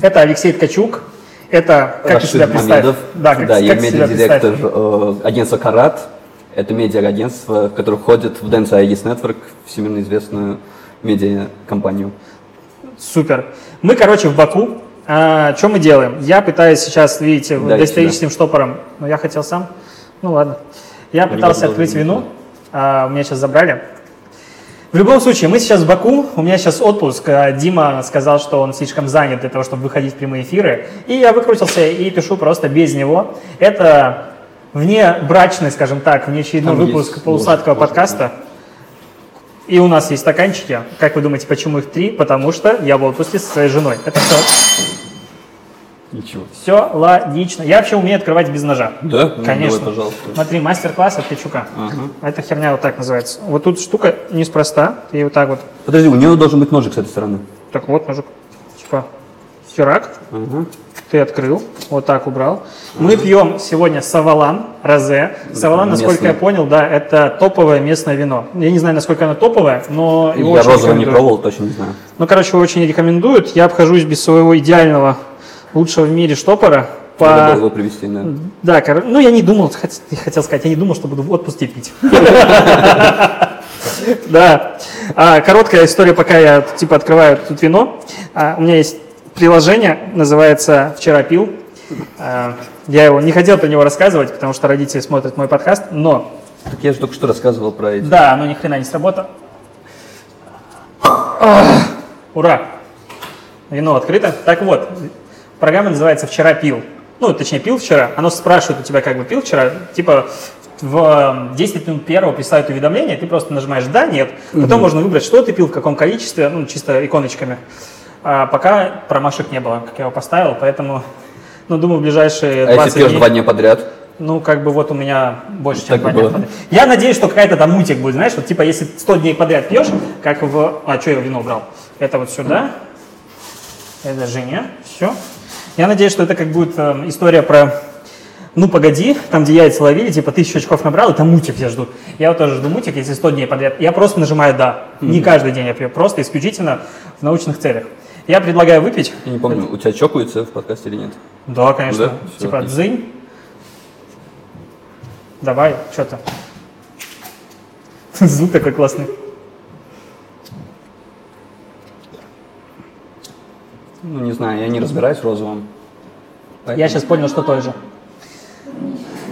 Это Алексей Ткачук. Это как Рашид ты себя представишь? Да, как, да, как я медиадиректор э, агентства Карат. Это медиа-агентство, которое входит в Dance IES Network, всемирно известную медиакомпанию. Супер. Мы, короче, в Баку. А, что мы делаем? Я пытаюсь сейчас, видите, Да, доисторическим штопором. Ну, я хотел сам. Ну, ладно. Я пытался открыть вину. А, у меня сейчас забрали. В любом случае, мы сейчас в Баку, у меня сейчас отпуск. а Дима сказал, что он слишком занят для того, чтобы выходить в прямые эфиры. И я выкрутился и пишу просто без него. Это вне брачный, скажем так, внеочередной Там выпуск есть полусладкого ложь, подкаста. И у нас есть стаканчики. Как вы думаете, почему их три? Потому что я в отпуске со своей женой. Это все, Ничего. все логично. Я вообще умею открывать без ножа. Да? Ну, Конечно. Давай, пожалуйста. Смотри, мастер-класс от Ткачука. Ага. Эта херня вот так называется. Вот тут штука неспроста. Ты вот так вот. Подожди, у нее должен быть ножик с этой стороны. Так вот, ножик. Типа, херак. Ага. Ты открыл, вот так убрал. Мы пьем сегодня Савалан, Розе. Савалан, насколько местное. я понял, да, это топовое местное вино. Я не знаю, насколько оно топовое, но его Я розовый не пробовал, точно не знаю. Ну, короче, его очень рекомендуют. Я обхожусь без своего идеального, лучшего в мире штопора. По... Надо было привезти, да. Да, кор- ну я не думал, хот- хотел сказать, я не думал, что буду в отпуске пить. Да. А, Короткая история, пока я типа открываю тут вино. А, У меня есть приложение, называется «Вчера пил». А, Я его не хотел про него рассказывать, потому что родители смотрят мой подкаст, но Так я же только что рассказывал про эти. да, оно ни хрена не сработало. Ура! Вино открыто. Так вот, программа называется «Вчера пил». Ну, точнее, пил вчера. Оно спрашивает у тебя, как бы пил вчера. Типа, в э, 10 минут первого присылают уведомление, ты просто нажимаешь «да», «нет». Потом можно выбрать, что ты пил, в каком количестве, ну, чисто иконочками. А пока промашек не было, как я его поставил, поэтому, ну, думаю, в ближайшие А 20 если пьешь дней... два дня подряд? Ну, как бы вот у меня больше, чем Так два дня подряд. Я надеюсь, что какая-то там мутик будет, знаешь, вот типа если 100 дней подряд пьешь, как в... А, что я вино убрал? Это вот сюда, это Женя, все. Я надеюсь, что это как будет э, история про ну погоди, там, где яйца ловили, типа, тысячу очков набрал, это мутик я жду. Я вот тоже жду мутик, если 100 дней подряд. Я просто нажимаю «да». Не каждый день я пью, просто исключительно в научных целях. Я предлагаю выпить. Я не помню, у тебя чокаются в подкасте или нет? Да, конечно. Да? Всё, типа, отлично. дзынь. Давай, что то Звук такой классный. Ну, не знаю, я не разбираюсь в розовом. Я сейчас понял, что той же.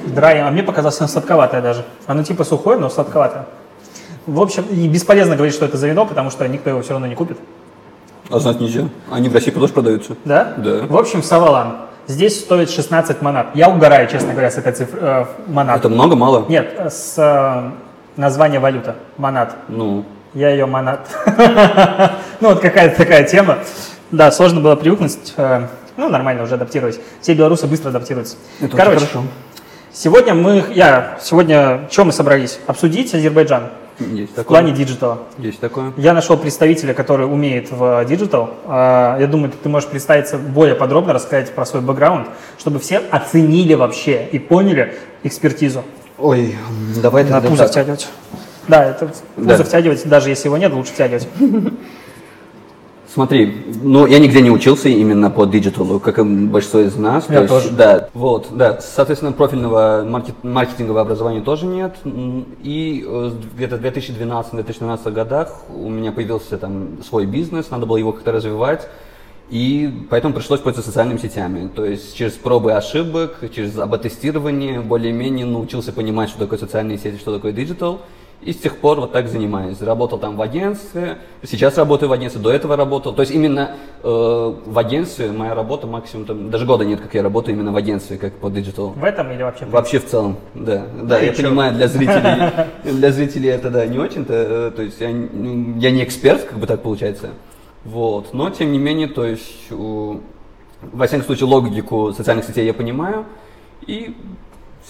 Драй, а мне показалось, оно сладковатое даже. Оно типа сухое, но сладковатое. В общем, и бесполезно говорить, что это за вино, потому что никто его все равно не купит. А знать нельзя. Они в России тоже продаются. Да? Да. В общем, Савалан. Здесь стоит 16 монат. Я угораю, честно говоря, с этой цифрой. э, монат. Это много, мало? Нет, с э, названия валюта. Монат. Ну, Я ее монат. Ну, вот какая-то такая тема. Да, сложно было привыкнуть. э, Ну, нормально уже адаптировать. Все белорусы быстро адаптируются. это Короче, хорошо. сегодня мы, я, сегодня, чем мы собрались? Обсудить Азербайджан Есть в такое. плане диджитала. Есть такое. Я нашел представителя, который умеет в диджитал. А, Я думаю, ты можешь представиться более подробно, рассказать про свой бэкграунд, чтобы все оценили вообще и поняли экспертизу. Ой, давай На пузо так. втягивать. Да, это пузо Да. втягивать, даже если его нет, лучше втягивать. Смотри, ну я нигде не учился именно по диджиталу, как и большинство из нас. Я То есть, тоже. Да, вот, да. Соответственно, профильного маркет- маркетингового образования тоже нет. И э, где-то в 2012-2013 годах у меня появился там свой бизнес, надо было его как-то развивать. И поэтому пришлось пользоваться социальными сетями. То есть через пробы ошибок, через АБ-тестирование более-менее научился понимать, что такое социальные сети, что такое диджитал. И с тех пор вот так занимаюсь. Работал там в агентстве, сейчас работаю в агентстве, до этого работал. То есть именно э, в агентстве моя работа максимум, там, даже года нет, как я работаю именно в агентстве, как по диджитал. В этом или вообще? в Вообще в целом, да. Да, Ну и я понимаю, для зрителей, для зрителей это да, не очень-то, э, то есть я, н- я не эксперт, как бы так получается. Вот, но тем не менее, то есть, во всяком случае, логику социальных сетей я понимаю, и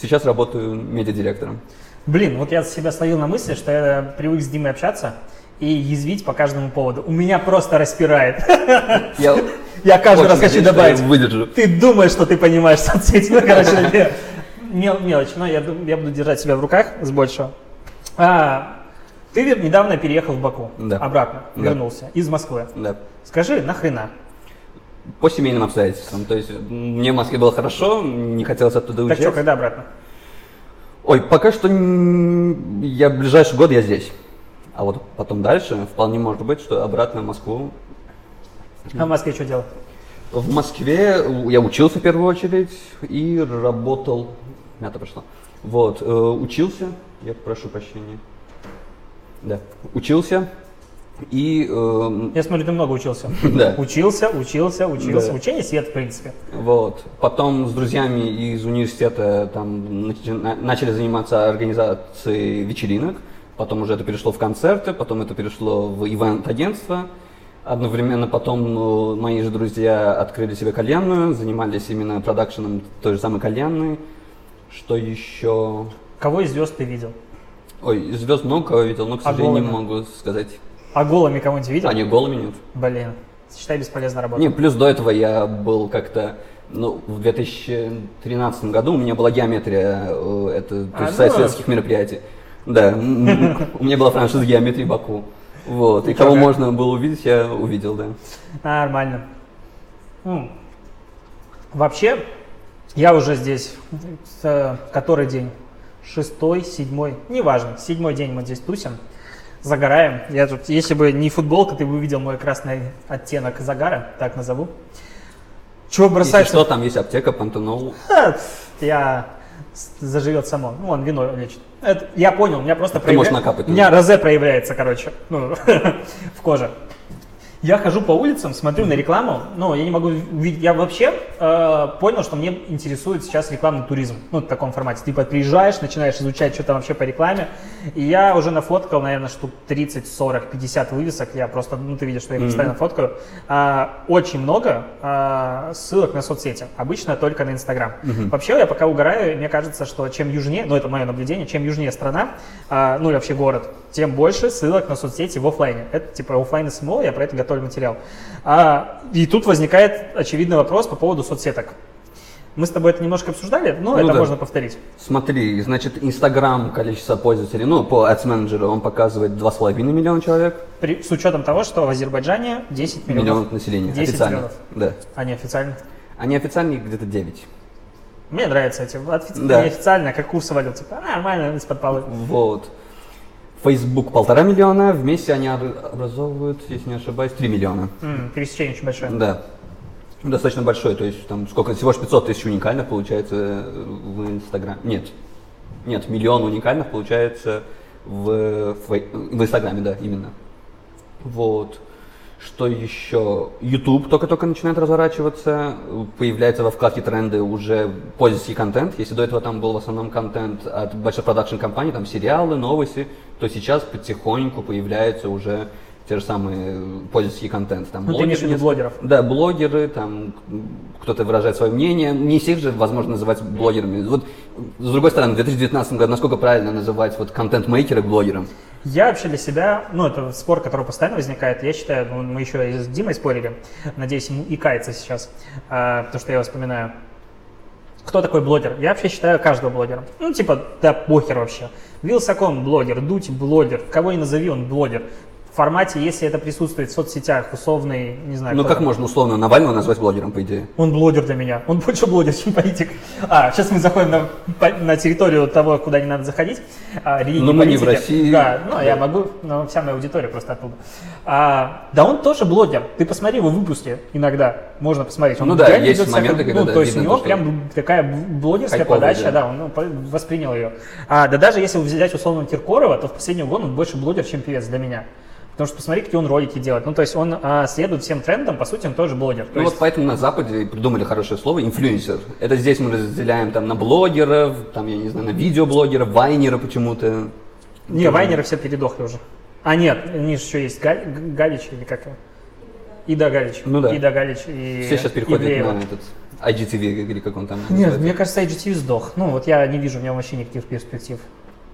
сейчас работаю медиадиректором. Блин, вот я себя словил на мысли, что я привык с Димой общаться и язвить по каждому поводу. У меня просто распирает. Я Я каждый раз хочу добавить. выдержу. Ты думаешь, что ты понимаешь соцсети. Ну, короче, мел- мелочь. Но я, я буду держать себя в руках с большего. А, ты недавно переехал в Баку. Да. Обратно. Да. Вернулся. Из Москвы. Да. Скажи, нахрена? по семейным обстоятельствам. То есть мне в Москве было хорошо, не хотелось оттуда Так уезжать. что, когда обратно? Ой, пока что я ближайший год я здесь. А вот потом дальше вполне может быть, что обратно в Москву. А в Москве что делал? В Москве я учился в первую очередь и работал. Мята пошла. Вот, э, учился, я прошу прощения. Да, учился и э, Я смотрю, ты много учился. Да. Учился, учился, учился. Да. Учение свет, в принципе. Вот. Потом с друзьями из университета там начали заниматься организацией вечеринок. Потом уже это перешло в концерты, потом это перешло в ивент-агентство. Одновременно потом э, мои же друзья открыли себе кальянную, занимались именно продакшеном той же самой кальянной. Что еще? Кого из звезд ты видел? Ой, звезд много кого видел, но, к А сожалению, не голыми? могу сказать. А голыми кого-нибудь видел? А не голыми нет. Блин, считай, бесполезная работа. Не, плюс до этого я был как-то, ну, в 2013 году у меня была геометрия, э, это то А, ну. сайт светских мероприятий. Да, у меня была франшиза геометрии Баку. Вот, и кого можно было увидеть, я увидел, да. Нормально. М. Вообще, я уже здесь э, который день? Шестой, седьмой, неважно, седьмой день мы здесь тусим, загораем. Я тут, если бы не футболка, ты бы увидел мой красный оттенок загара, так назову. Чего Если бросается? что, там есть аптека, пантенол. Я заживет само. Ну, он вино лечит. Это, я понял, у меня просто Ты можешь проявля- накапать У меня розе проявляется, короче, ну, в коже. Я хожу по улицам, смотрю на рекламу, но я не могу увидеть. Я вообще э, понял, что мне интересует сейчас рекламный туризм. Ну, в таком формате. Типа приезжаешь, начинаешь изучать, что там вообще по рекламе. И я уже нафоткал, наверное, штук 30, 40, 50 вывесок. Я просто, ну, ты видишь, что я постоянно фоткаю. А, очень много а, ссылок на соцсети. Обычно только на Инстаграм. Вообще, я пока угораю, мне кажется, что чем южнее, ну, это мое наблюдение, чем южнее страна, а, ну, или вообще город, тем больше ссылок на соцсети в оффлайне. Это типа оффлайн SMO, я про это готовлю материал. А, и тут возникает очевидный вопрос по поводу соцсеток. Мы с тобой это немножко обсуждали, но Ну это да. можно повторить. Смотри, значит, Инстаграм, количество пользователей, ну, по Ads Manager он показывает 2,5 миллиона человек, При- с учетом того, что в Азербайджане 10 миллионов, миллионов населения, 10 официально. миллионов. Да. а не официально. А неофициальные где-то 9. Мне нравятся эти офици- Да. неофициально, как курсы валют. Типа, «А, нормально, из-под полы. Вот. Facebook полтора миллиона, вместе они обра- образовывают, если не ошибаюсь, 3 миллиона. М, пересечение очень большое. Да. Достаточно большой, то есть там сколько, всего лишь 500 тысяч уникальных получается э, в Инстаграм. Нет, нет, миллион уникальных получается в, фей- в Инстаграме, да, именно. Вот. Что еще? YouTube только-только начинает разворачиваться, появляется во вкладке тренды уже пользовательский контент. Если до этого там был в основном контент от больших продакшн компаний, там сериалы, новости, то сейчас потихоньку появляется уже те же самые пользовательский контент. Там Ну, ты имеешь блогеры- блогеров? да, блогеры, там кто-то выражает свое мнение. Не всех же возможно называть блогерами. Вот с другой стороны, в 2019 году насколько правильно называть вот контент-мейкера блогером? Я вообще для себя, ну это спор, который постоянно возникает, я считаю, ну, мы еще и с Димой спорили, надеюсь, ему и кается сейчас, а, потому что я вспоминаю. Кто такой блогер? Я вообще считаю каждого блогером. Ну, типа, да похер вообще. Вилсаком блогер, Дудь блогер, кого ни назови, он блогер. В формате, если это присутствует в соцсетях, условный, не знаю, Ну как там. можно условно Навального назвать блогером, по идее? Он блогер для меня. Он больше блогер, чем политик. А, сейчас мы заходим на, по- на территорию того, куда не надо заходить. А, религии, Но мы не в политики. России. Да, ну я могу, но вся моя аудитория просто оттуда. А, да он тоже блогер. Ты посмотри его выпуски иногда. Можно посмотреть. Он Ну да, есть моменты, как- когда, ну, да, то есть у него то, прям такая блогерская подача, да. да, он ну, воспринял ее. А, да даже если взять условно Киркорова, то в последний год он больше блогер, чем певец для меня. Потому что посмотри, какие он ролики делает. Ну, то есть он а, следует всем трендам, по сути, он тоже блогер. То Ну есть вот поэтому на Западе придумали хорошее слово инфлюенсер. Это здесь мы разделяем там на блогеров, там, я не знаю, на видеоблогеров, вайнера почему-то. Не, вайнеры все передохли уже. А нет, у них еще есть Галь- Галич или как его? Ида Галич. Ну да. Ида Галич и Все сейчас переходят Ивлеева. на этот IGTV или как он там Нет, называется. мне кажется, IGTV сдох. Ну, вот я не вижу в нем вообще никаких перспектив.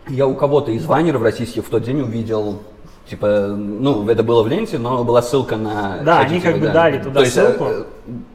Я у кого-то из вайнеров российских в тот день увидел, типа, ну, это было в ленте, но была ссылка на Да, они как бы дали туда То есть, ссылку. э,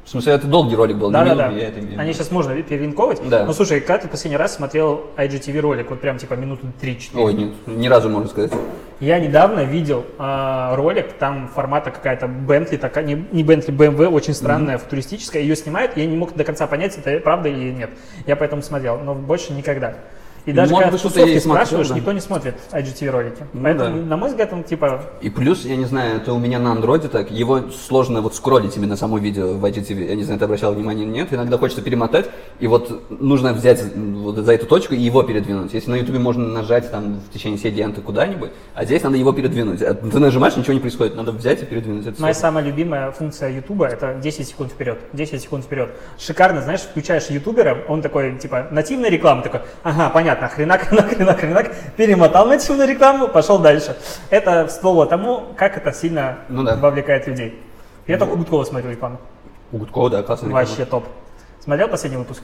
В смысле, это долгий ролик был, Да, да, да. виду. Они сейчас можно перелинковать. Да. Ну, слушай, когда ты последний раз смотрел IGTV ролик, вот прям типа минуты 3-4? Ой, нет, ни разу, можно сказать. Я недавно видел а, ролик, там формата какая-то Бентли, такая, не, не Бентли, BMW, очень странная, футуристическая. Ее снимают, я не мог до конца понять, это правда или нет. Я поэтому смотрел, но больше никогда. И даже Может когда в тусовке спрашиваешь, да. никто не смотрит IGTV ролики. Ну Поэтому, да. на мой взгляд, он типа И плюс, я не знаю, это у меня на андроиде так, его сложно вот скроллить именно само видео в IGTV. Я не знаю, ты обращал внимание или нет. Иногда хочется перемотать, и вот нужно взять вот за эту точку и его передвинуть. Если на ютубе можно нажать там в течение всей ленты куда-нибудь, а здесь надо его передвинуть. А Ты нажимаешь, ничего не происходит, надо взять и передвинуть. Это Моя сложно. самая любимая функция Ютуба это 10 секунд вперед. 10 секунд вперед. Шикарно, знаешь, включаешь Ютубера, он такой, типа, нативная реклама, такой, ага, понятно, хренак, хренак, хренак, хренак, перемотал нативную рекламу, пошел дальше. Это слово тому, как это сильно Ну да. вовлекает людей. Я только Гудкова смотрю рекламу. У Гудкова, да, реклама. Вообще топ. Смотрел последний выпуск?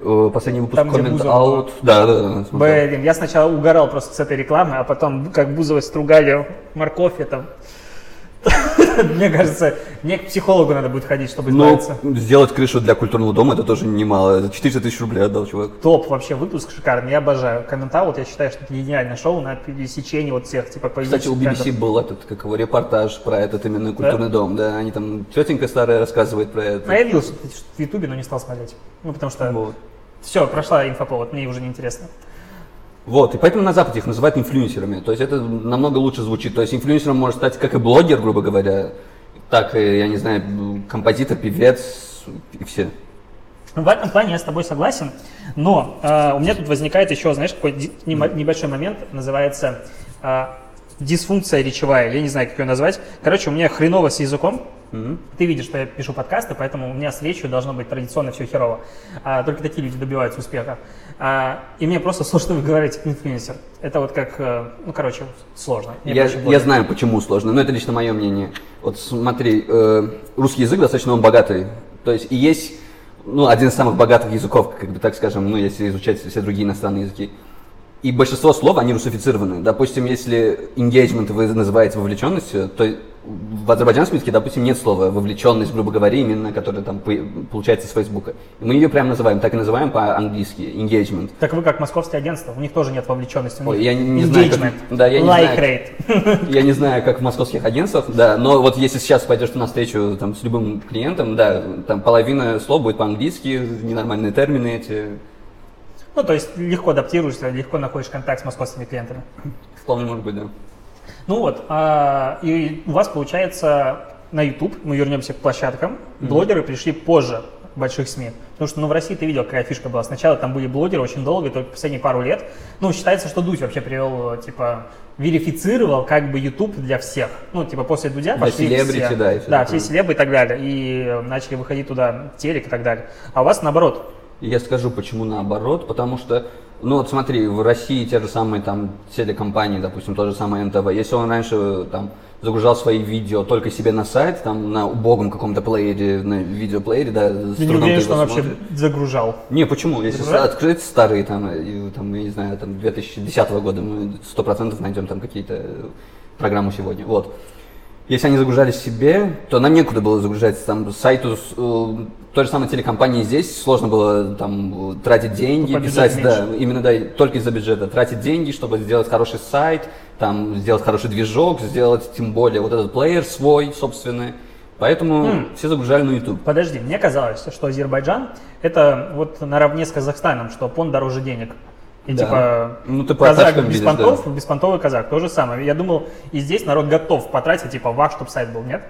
Э, Последний выпуск Там, Comment Out. Да, да, да. смотрел. Блин, я сначала угорал просто с этой рекламы, а потом, как Бузовой стругали морковь, это... Мне кажется, мне к психологу надо будет ходить, чтобы Но избавиться. сделать крышу для культурного дома это тоже немало. За 400 тысяч рублей отдал чувак. Топ вообще выпуск шикарный, я обожаю. Комментаут, я считаю, что это гениальное шоу на пересечении вот всех, типа, Кстати, у BBC был этот, как его, репортаж про этот именно культурный дом, да, они там, тетенька старая рассказывает про это. трендов. А я видел в Ютубе, но не стал смотреть. Ну, потому что Вот. все, прошла инфоповод, мне уже не интересно. Вот, и поэтому на Западе их называют инфлюенсерами, то есть это намного лучше звучит, то есть инфлюенсером может стать как и блогер, грубо говоря, так и, я не знаю, композитор, певец и все. В этом плане я с тобой согласен, но э, у меня тут возникает еще, знаешь, какой небольшой момент, называется э, дисфункция речевая, я не знаю, как ее назвать. Короче, у меня хреново с языком, Ты видишь, что я пишу подкасты, поэтому у меня с речью должно быть традиционно все херово. А, только такие люди добиваются успеха. А, и мне просто сложно выговаривать инфлюенсер. Это вот как, э, ну, короче, сложно. Мне Я, я знаю, почему сложно, но это лично мое мнение. Вот смотри, э, русский язык достаточно он богатый. То есть и есть ну, один из самых богатых языков, как бы так скажем, ну, если изучать все другие иностранные языки. И большинство слов, они русифицированы. Допустим, если engagement вы называете вовлеченностью, то в азербайджанском языке, допустим, нет слова вовлеченность, грубо говоря, именно которая там по- получается с Фейсбука. Мы ее прямо называем, так и называем по-английски, engagement. Так вы как московские агентства, у них тоже нет вовлеченности. у Ой, них я не- не знаю, как- да, я не like знаю. rate. Я не знаю, как в московских агентствах, да, но вот если сейчас пойдешь на встречу там, с любым клиентом, да, там половина слов будет по-английски, ненормальные термины эти, Ну, то есть легко адаптируешься, легко находишь контакт с московскими клиентами. вполне может быть, да. Ну вот, а, и у вас получается на YouTube, мы вернемся к площадкам, блогеры пришли позже больших СМИ. Потому что, ну, в России ты видел, какая фишка была. Сначала там были блогеры очень долго, только последние пару лет. Ну, считается, что Дудь вообще привел, типа, верифицировал как бы YouTube для всех. Ну, типа, после Дудя Для пошли селебрити, все. да, и всё Да, такое. все селебы и так далее. И э, начали выходить туда телек и так далее. А у вас наоборот. Я скажу, почему наоборот, потому что, ну вот смотри, в России те же самые там телекомпании, допустим, то же самое НТВ, если он раньше там загружал свои видео только себе на сайт, там на убогом каком-то плеере, на видеоплеере, да, с Я не уверен, что он вообще загружал. Не, почему? Если Загружать? открыть старые, там, и, там, я не знаю, там, 2010 года, мы сто процентов найдем там какие-то программы сегодня. Вот. Если они загружали себе, то нам некуда было загружать. Там сайту, с- э, той же самой телекомпании здесь сложно было там тратить деньги, Ну, по писать, бюджету да, именно да, только из-за бюджета. Тратить деньги, чтобы сделать хороший сайт, там, сделать хороший движок, сделать тем более вот этот плеер свой, собственный. Поэтому М. все загружали на YouTube. Подожди, мне казалось, что Азербайджан это вот наравне с Казахстаном, что понт дороже денег. И Да. типа Ну, ты тачкам без видишь, понтов, беспонтовый казах, то же самое. Я думал, и здесь народ готов потратить типа ваш, чтобы сайт был, нет?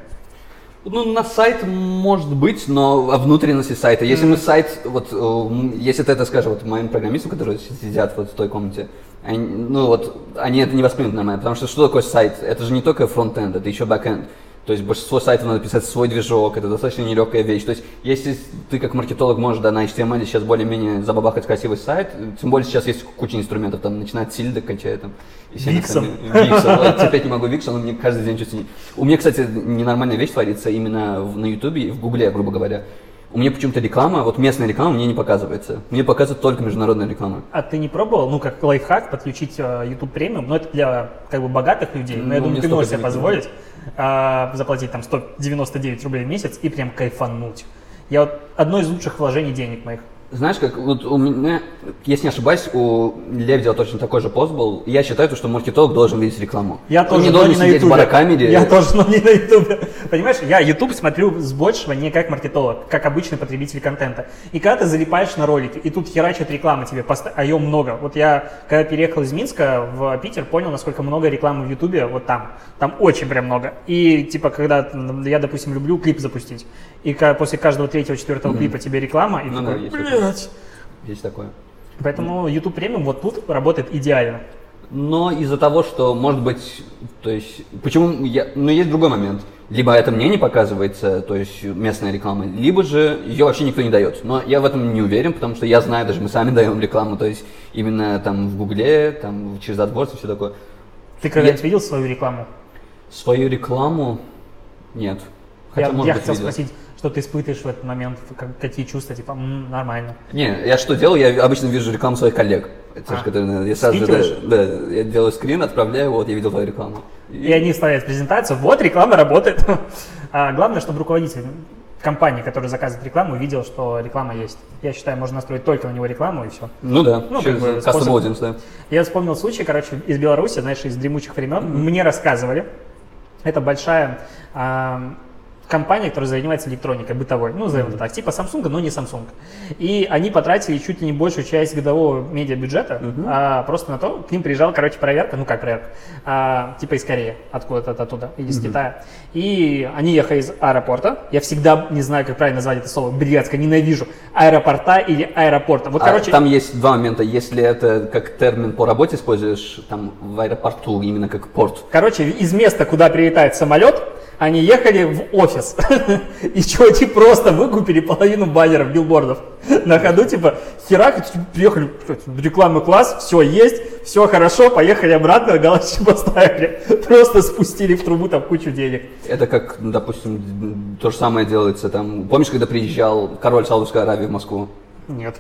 Ну, на сайт может быть, но о внутренности сайта. Если мы сайт, вот, э, если ты это скажешь вот моим программистам, которые си- сидят вот в той комнате, они, ну вот, они это не воспримут нормально, потому что что такое сайт? Это же не только фронтенд, это еще бэкенд. То есть большинство сайтов надо писать свой движок, это достаточно нелегкая вещь. То есть если ты как маркетолог можешь да, на HTML сейчас более-менее забабахать красивый сайт, тем более сейчас есть куча инструментов, там, начиная от Сильда, кончая там... Виксом. Виксом. Терпеть не могу Викс, он мне каждый день чуть не... У меня, кстати, ненормальная вещь творится именно на Ютубе и в Гугле, грубо говоря. У меня почему-то реклама, вот местная реклама мне не показывается. Мне показывает только международная реклама. А ты не пробовал, ну как лайфхак, подключить э, YouTube премиум, но это для как бы богатых людей, но я Ну, думаю, мне ты можешь себе позволить а, заплатить там 199 рублей в месяц и прям кайфануть. Я вот одно из лучших вложений денег моих. Знаешь, как вот у меня, если не ошибаюсь, у Лебедева точно такой же пост был. Я считаю, то, что маркетолог должен видеть рекламу. Я Он тоже, не но должен не на сидеть Ютубе. барокамере. Я тоже, но не на Ютубе. Понимаешь, я Ютуб смотрю с большего не как маркетолог, как обычный потребитель контента. И когда ты залипаешь на ролики, и тут херачат рекламы тебе, поста- а ее много. Вот я, когда переехал из Минска в Питер, понял, насколько много рекламы в Ютубе вот там. Там очень прям много. И типа, когда я, допустим, люблю клип запустить, и после каждого третьего, четвертого клипа тебе реклама, и Ну ты такой, блядь. Есть такое. Поэтому YouTube премиум вот тут работает идеально. Но из-за того, что, может быть, то есть, почему я, ну, есть другой момент. Либо это мне не показывается, то есть местная реклама, либо же ее вообще никто не дает. Но я в этом не уверен, потому что я знаю, даже мы сами даем рекламу, то есть именно там в Гугле, там через AdWords и все такое. Ты когда-нибудь Я- видел свою рекламу? Свою рекламу нет. Хотя, я может я быть, хотел видел. спросить, что ты испытываешь в этот момент, как- какие чувства, типа, «М, нормально. Не, я что делаю? Я обычно вижу рекламу своих коллег. Это А. же, которые, я сразу же, да, да, я делаю скрин, отправляю, вот, я видел твою рекламу. И они вставляют презентацию, вот реклама работает. А главное, чтобы руководитель компании, который заказывает рекламу, видел, что реклама есть. Я считаю, можно настроить только на него рекламу и все. Ну да, Ну, через как бы способ- audience, да. Я вспомнил случай, короче, из Беларуси, знаешь, из дремучих времен. Мне рассказывали. Это большая а, компания, которая занимается электроникой бытовой. Ну, назовем это так, типа Samsung, но не Samsung. И они потратили чуть ли не большую часть годового медиабюджета а, просто на то, к ним приезжала, короче, проверка, ну как проверка, а, типа из Кореи, откуда-то оттуда, или из Китая. И они ехали из аэропорта. Я всегда не знаю, как правильно назвать это слово, блядское, ненавижу. Аэропорта или аэропорта. Вот, А короче, там есть два момента. Если это как термин по работе используешь, там в аэропорту именно как порт. Короче, из места, куда прилетает самолет, они ехали в офис. И чуваки просто выкупили половину баннеров, билбордов. На ходу, типа, херак, приехали, рекламный класс, все есть, все хорошо, поехали обратно, галочки поставили. Просто спустили в трубу там кучу денег. Это как, допустим, то же самое делается там. Помнишь, когда приезжал король Саудовской Аравии в Москву? Нет.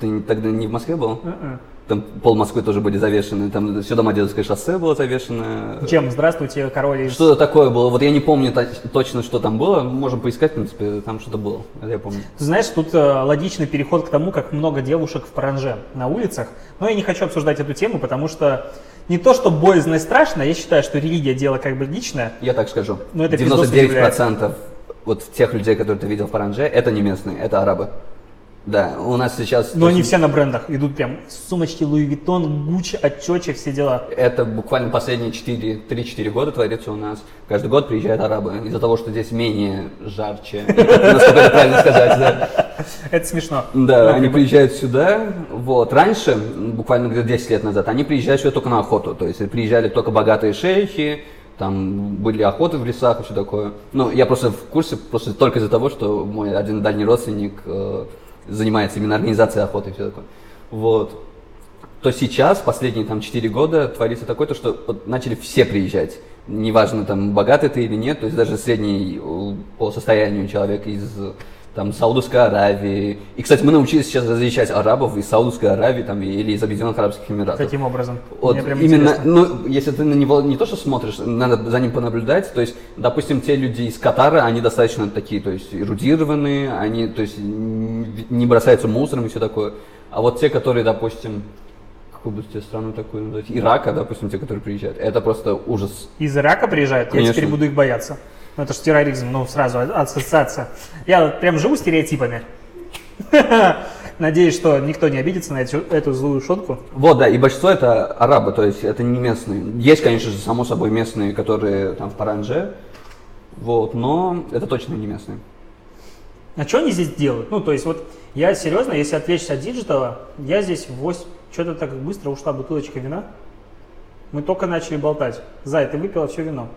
Ты тогда не в Москве был? Мгм. Там пол Москвы тоже были завешены, там все Домодедовское шоссе было завешено. Чем? Здравствуйте, король из... Что-то такое было. Вот я не помню то- точно, что там было. Можем поискать, в принципе, там что-то было. Это я помню. Ты знаешь, тут э, логичный переход к тому, как много девушек в паранже на улицах. Но я не хочу обсуждать эту тему, потому что не то, что боязно и страшно, я считаю, что религия дело как бы личное. Я так скажу. Ну, это пиздос удивляет. 99% вот тех людей, которые ты видел в Паранже, это не местные, это арабы. Да, у нас сейчас... Но то они все на брендах идут прям сумочки Луи Виттон, Гуччи, Отчочи, все дела. Это буквально последние 4, 3-4 года творится у нас. Каждый год приезжают арабы. Из-за того, что здесь менее жарче. Насколько это правильно сказать, да. Это смешно. Да, они приезжают сюда. Вот. Раньше, буквально где-то 10 лет назад, они приезжали сюда только на охоту. То есть приезжали только богатые шейхи, там были охоты в лесах и все такое. Ну, я просто в курсе, просто только из-за того, что мой один дальний родственник э, занимается именно организацией охоты и все такое. Вот. То сейчас, последние там 4 года, творится такое, то, что вот начали все приезжать. Неважно, там, богатый ты или нет, то есть даже средний э, по состоянию человек из там, Саудовской Аравии. И, кстати, мы научились сейчас различать арабов из Саудовской Аравии там, или из Объединенных Арабских Эмиратов. Каким образом? Вот именно, интересно. ну, если ты на него не то что смотришь, надо за ним понаблюдать. То есть, допустим, те люди из Катара, они достаточно такие, то есть эрудированные, они, то есть, не бросаются мусором и все такое. А вот те, которые, допустим, какую бы тебе страну такую назвать, Ирака, допустим, те, которые приезжают, это просто ужас. Из Ирака приезжают, я Конечно. теперь буду их бояться. Ну это же терроризм, ну сразу а- ассоциация. Я прям живу стереотипами. Надеюсь, что никто не обидится на эту, эту злую шутку. Вот, да, и большинство это арабы, то есть это не местные. Есть, конечно же, само собой местные, которые там в Паранже, вот, но это точно не местные. А что они здесь делают? Ну, то есть вот я серьезно, если отвлечься от диджитала, я здесь в 8, что-то так быстро ушла бутылочка вина. Мы только начали болтать. Зай, ты выпила все вино.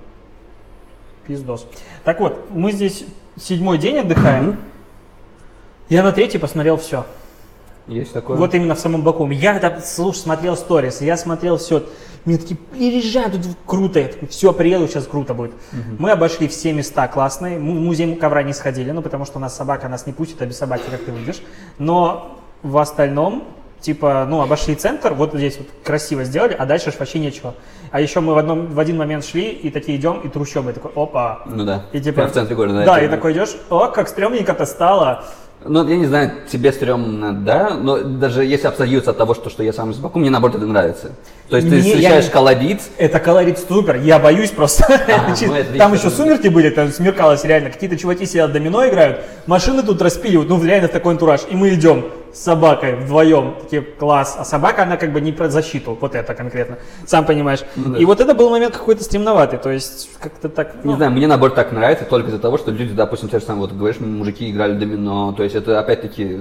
Пиздос. Так вот, мы здесь седьмой день отдыхаем. Я на третий посмотрел все. Есть такое? Вот именно в самом Баку. Я там, слушай, смотрел сторис, я смотрел все. Мне такие, переезжай, тут круто. Я такой, все, приеду, сейчас круто будет. Мы обошли все места классные. Мы в музей ковра не сходили, ну, потому что у нас собака нас не пустит, а без собаки как ты выйдешь. Но в остальном, типа, ну, обошли центр, вот здесь вот красиво сделали, а дальше ж вообще нечего. А еще мы в, одном, в один момент шли и такие идем, и трущобы. И такой, опа. Ну да, И типа, прям в центре города. Да, и такой идешь, о, как стрёмненько-то стало. Ну, я не знаю, тебе стрёмно, да, но даже если абстрагироваться от того, что, что я сам из Баку, мне наоборот это нравится. То есть ты Не, я встречаешь не- колорит, Это колорит супер, я боюсь просто. ну, это там еще сумерки были, там смеркалось реально. Какие-то чуваки сидят домино играют, машины тут распиливают, ну реально в такой антураж. И мы идем с собакой вдвоем, такие класс. А собака, она как бы не про защиту, вот это конкретно, сам понимаешь. Ну да. И вот это был момент какой-то стремноватый, то есть как-то так. Не ну, знаю, мне наоборот так нравится только из-за того, что люди, допустим, те же самые, вот говоришь, мужики играли в домино, то есть это опять-таки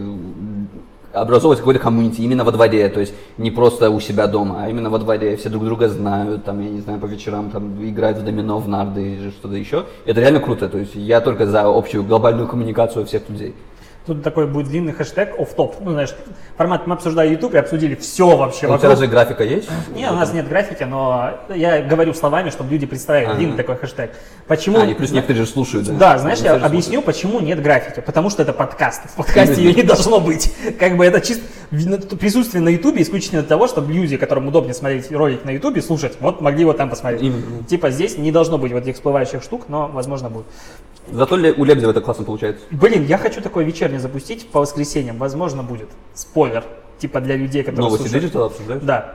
образовывать какой-то комьюнити именно во дворе, то есть не просто у себя дома, а именно во дворе, все друг друга знают, там, я не знаю, по вечерам там играют в домино, в нарды или что-то еще. Это реально круто, то есть я только за общую глобальную коммуникацию всех людей. Тут такой будет длинный хэштег оф-топ. Ну, знаешь, формат мы обсуждали YouTube и обсудили все вообще У тебя вокруг. же графика есть? Нет, у нас нет графики, но я говорю словами, чтобы люди представили Ага. длинный такой хэштег. Почему? А, и плюс некоторые же слушают, да? Да, знаешь, я объясню, почему нет графики. Потому что это подкаст. В подкасте ее не должно быть. Как бы это чисто присутствие на Ютубе исключительно для того, чтобы люди, которым удобнее смотреть ролик на Ютубе, слушать, вот могли его там посмотреть. Именно. Типа здесь не должно быть вот этих всплывающих штук, но возможно будет. Зато Ле- у Лебедева это классно получается. Блин, я хочу такое вечернее запустить по воскресеньям. Возможно будет. Спойлер. Типа для людей, которые Новости слушают. диджитал обсуждаешь? Да.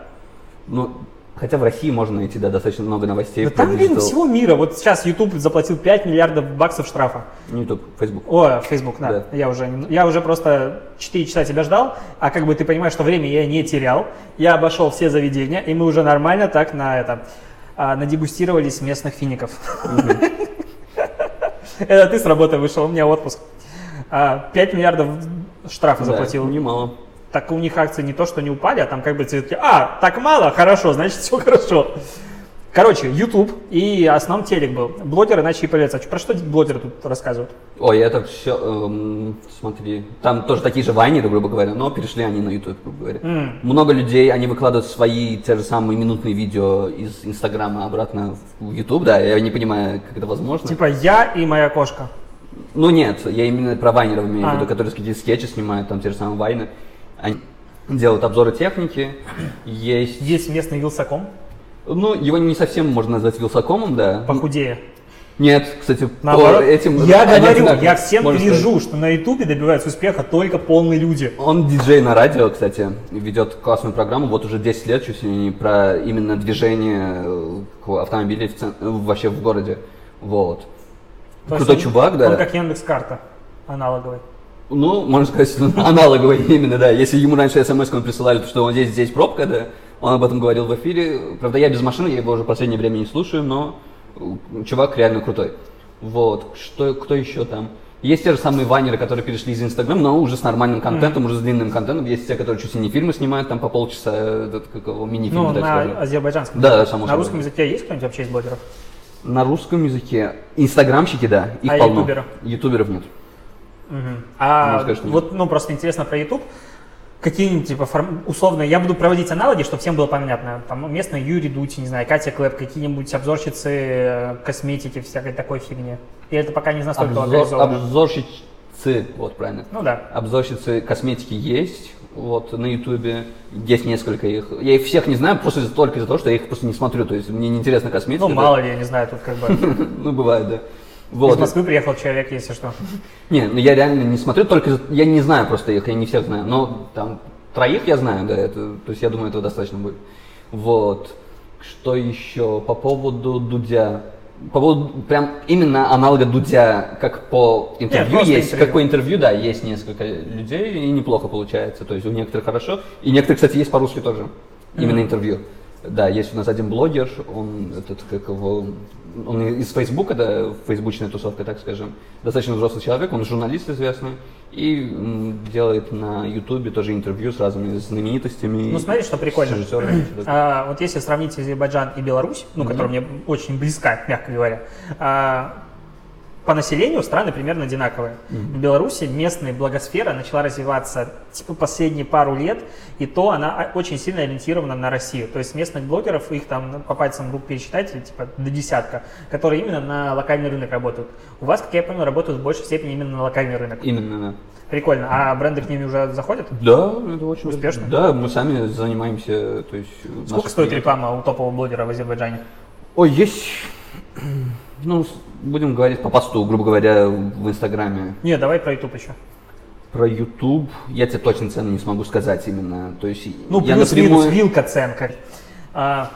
Ну, хотя в России можно найти, да, достаточно много новостей. Да там, блин, всего мира. Вот сейчас YouTube заплатил 5 миллиардов баксов штрафа. Не YouTube, Facebook. О, Facebook, да. Да. Я уже, я уже просто 4 часа тебя ждал, а как бы ты понимаешь, что время я не терял. Я обошел все заведения, и мы уже нормально так на это а, надегустировались местных фиников. Это ты с работы вышел, у меня отпуск. 5 миллиардов штрафа заплатил. немало. Так у них акции не то, что не упали, а там как бы все таки а, так мало, хорошо, значит все хорошо. Короче, YouTube и основном телек был. Блогеры начали появляться. А Про что блогеры тут рассказывают? Ой, это все, смотри, там тоже такие же вайнеры, грубо говоря, но перешли они на YouTube, грубо говоря. М. Много людей, они выкладывают свои те же самые минутные видео из Инстаграма обратно в YouTube, да, я не понимаю, как это возможно. Типа я и моя кошка. Ну нет, я именно про вайнеров имею в А. виду, которые какие-то скетчи снимают, там те же самые вайны. Они делают обзоры техники, есть... Есть местный вилсаком, Ну, его не совсем можно назвать вилсакомом, да. похудее. Нет, кстати, Наоборот, этим... я говорю, одинаковые, я всем гляжу, что на ютубе добиваются успеха только полные люди. Он диджей на радио, кстати, ведет классную программу, вот уже 10 лет чуть ли не про именно движение э, автомобилей в цен- э, вообще в городе. Вот. То Крутой он- чувак, да. Он как Яндекс Карта аналоговый. Ну, можно сказать, аналоговый именно, да. Если ему раньше смс присылали, то что вот здесь, здесь пробка, да, он об этом говорил в эфире. Правда, я без машины, я его уже в последнее время не слушаю, но э, чувак реально крутой. Вот. Что, кто еще там? Есть те же самые вайнеры, которые перешли из Инстаграм, но уже с нормальным контентом, уже с длинным контентом. Есть те, которые чуть ли не фильмы снимают, там по полчаса, э, этот, как его, мини-фильм, Ну, так на скажем. азербайджанском. Да, языке. само На русском языке есть кто-нибудь вообще из блогеров? На русском языке. Инстаграмщики, да, их А полно. ютуберов? Ютуберов нет. Мгм. А Ну, скажешь, нет. вот, ну, просто интересно про YouTube. Какие-нибудь, типа, форм- условно, я буду проводить аналоги, чтобы всем было понятно. Там местные Юрий Дудь, не знаю, Катя Клэп, какие-нибудь обзорщицы э, косметики, всякой такой фигни. И это пока не настолько Обзор, локализовано. обзорщицы, вот правильно. Ну да. Обзорщицы косметики есть, вот, на ютубе, есть несколько их. Я их всех не знаю, просто только из-за того, что я их просто не смотрю, то есть мне не интересна косметика. Ну, мало ли, я не знаю, тут как бы Ну, бывает, да. Из Вот. Москвы приехал человек, если что. Не, ну я реально не смотрю, только из- я не знаю просто их, я не всех знаю, но там троих я знаю, да, это, то есть я думаю, этого достаточно будет. Вот. Что еще по поводу Дудя? По поводу прям именно аналога Дудя, как по интервью просто есть, интервью. как по интервью, да, есть несколько людей и неплохо получается, то есть у некоторых хорошо, и некоторые, кстати, есть по-русски тоже, именно Мгм. интервью. Да, есть у нас один блогер, он этот, как его, он из Фейсбука, да, фейсбучная тусовка, так скажем, достаточно взрослый человек, он журналист известный, и делает на Ютубе тоже интервью с разными знаменитостями. Ну, смотри, что прикольно. А, вот если сравнить Азербайджан и Беларусь, ну, которая мне очень близка, мягко говоря, а, по населению страны примерно одинаковые. В Беларуси местная благосфера начала развиваться типа последние пару лет, и то она а, очень сильно ориентирована на Россию. То есть местных блогеров, их там по пальцам рук пересчитать, типа до десятка, которые именно на локальный рынок работают. У вас, как я понял, работают в большей степени именно на локальный рынок. Именно, да. Прикольно. А бренды к ним уже заходят? Да, это очень Успешно? Да, мы сами занимаемся, то есть... Сколько стоит клиенты- реклама у топового блогера в Азербайджане? Ой, есть, ну, будем говорить по посту, грубо говоря, в Инстаграме. Не, давай про YouTube еще. Про YouTube я тебе точно цены не смогу сказать именно. То есть Ну, я плюс-минус напрямую- вилка цен. Как. А,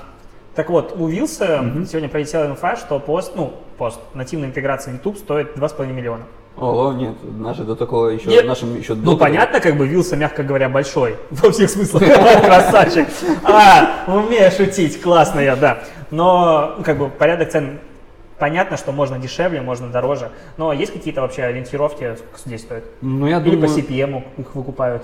так вот, у Вилса сегодня пролетела инфа, что пост, ну, пост, нативная интеграция в YouTube стоит 2,5 миллиона. О, нет, наши до такого еще, Нет. нашим еще Ну, до понятно, как бы Вилса, мягко говоря, большой. Во всех смыслах. Красавчик. А, умею шутить. Классно я, да. Но, как бы, порядок цен Понятно, что можно дешевле, можно дороже, но есть какие-то вообще ориентировки, сколько здесь стоит? Ну, я Или думаю... по CPM их выкупают?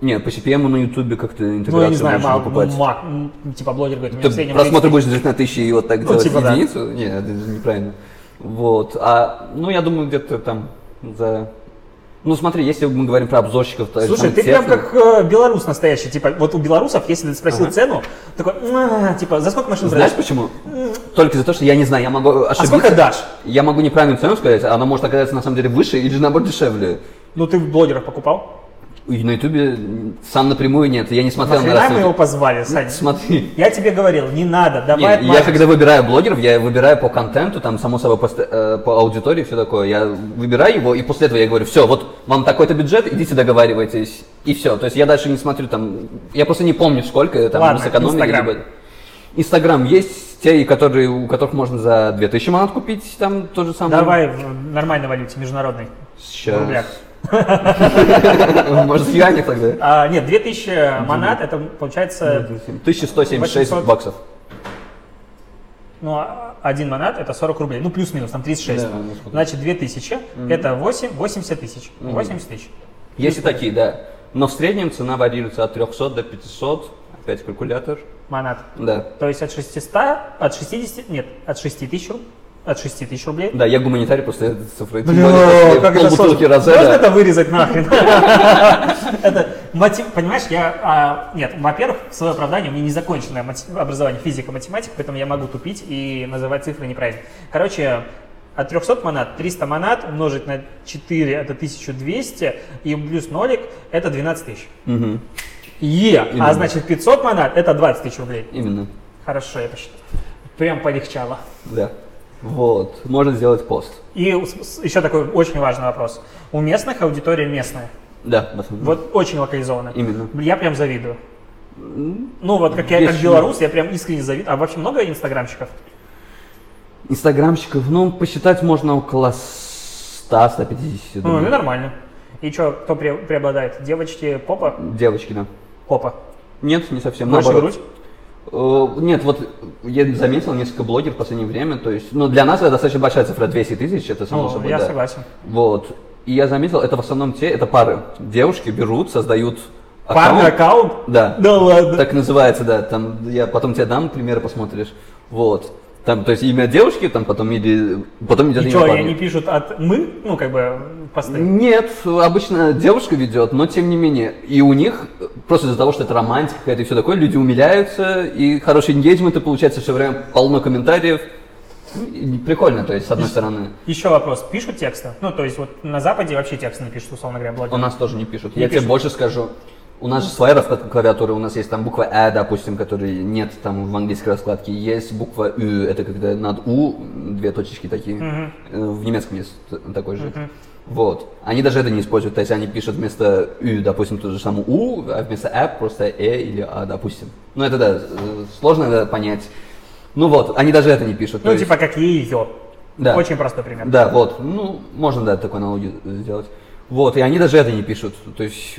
Нет, по CPM на YouTube как-то интеграцию Ну, я не знаю, можно покупать. ма- м, типа блогер говорит, у меня Ты просмотр держать на тысячи и вот так Ну, делать типа да. единицу? Нет, это неправильно. Вот. А, ну, я думаю, где-то там за... Ну, смотри, если мы говорим про обзорщиков, то Слушай, ты прям тех, как э, белорус настоящий. Типа, вот у белорусов, если ты спросил Ага. цену, такой, «М, типа, за сколько машин Знаешь продаешь? почему? Только за то, что я не знаю, я могу А ошибиться. сколько дашь? Я могу неправильную цену сказать, а она может оказаться на самом деле выше или же наоборот дешевле. Ну, ты блогеров покупал? И на ютубе сам напрямую нет, я не смотрел на Нахрена мы его рассылки. позвали, Саня? Смотри. Я тебе говорил, не надо, давай Не, я когда выбираю блогеров, я выбираю по контенту, там, само собой, по, э, по аудитории, все такое. Я выбираю его, и после этого я говорю, все, вот вам такой-то бюджет, идите договаривайтесь. И все. То есть я дальше не смотрю там, я просто не помню, сколько там Ладно, сэкономили. Инстаграм. либо- Инстаграм есть те, которые, у которых можно за 2000 манат купить, там то же самое. Давай в нормальной валюте, международной. Сейчас. В рублях. Может, в юанях тогда? А, нет, 2000 манат, это получается, 1176 800. баксов. ну, а- один манат это 40 рублей, ну, плюс-минус, там 36. Да, ну? Значит, 2000 это 8, 80 тысяч. 80 тысяч. Есть и такие, да. Но в среднем цена варьируется от 300 до 500. Опять калькулятор. Манат. Да. То есть от 600, от 60, нет, от 6 тысяч, от 6 тысяч рублей. Да, я гуманитарий, просто я цифры. Бля, после как это сложно. Можно это вырезать нахрен? Это мотив, понимаешь, я, а, нет, во-первых, в свое оправдание, у меня незаконченное образование физика, математика, поэтому я могу тупить и называть цифры неправильно. Короче, от 300 монат, 300 монат умножить на 4 это 1200, и плюс нолик это 12 тысяч. Е, а Именно. значит 500 монат это 20 тысяч рублей. Именно. Хорошо, я посчитал. Прям полегчало. Да. Вот. Можно сделать пост. И еще такой очень важный вопрос. У местных аудитория местная. Да. Вот очень локализованная. Именно. Я прям завидую. Ну вот как я как белорус, я прям искренне завидую. А вообще много инстаграмщиков? Инстаграмщиков, ну, посчитать можно около 100-150. Ну, ну нормально. И что, кто пре- преобладает? Девочки, попа? Девочки, да. Попа. Нет, не совсем. Больше наоборот. грудь? Э, Нет, вот я заметил несколько блогеров в последнее время, то есть, ну, для нас это достаточно большая цифра, 200 тысяч, это само Ну, собой, я да. согласен. Вот. И я заметил, это в основном те, это пары. Девушки берут, создают Парный аккаунт? Да. Да ладно. Так называется, да. Там я потом тебе дам примеры, посмотришь. Вот. Там, то есть имя девушки, там потом или потом идет И имя что, парня. они пишут от мы, ну как бы посты? Нет, обычно девушка ведет, но тем не менее. И у них, просто из-за того, что это романтика какая-то и все такое, люди умиляются, и хороший engagement, и получается все время полно комментариев. Прикольно, то есть, с одной стороны. Еще вопрос. Пишут тексты? Ну, то есть вот на Западе вообще тексты не пишут, условно говоря, У блогеры. нас тоже не пишут. Не Я тебе пишут. больше скажу. У нас же своя раскладка клавиатуры, у нас есть там буква «э», допустим, которой нет там в английской раскладке, есть буква «ü», это когда над «у» две точечки такие, Э, в немецком есть такой же. Вот. Они даже это не используют, то есть они пишут вместо «ü», допустим, ту же самую «у», а вместо «э» просто «э» или «а», допустим. Ну это да, э, сложно это понять. Ну вот, они даже это не пишут. Ну, есть- типа как ее. Да. Очень простой пример. да, вот. Ну, можно, да, такую аналогию сделать. Вот, и они даже это не пишут. То есть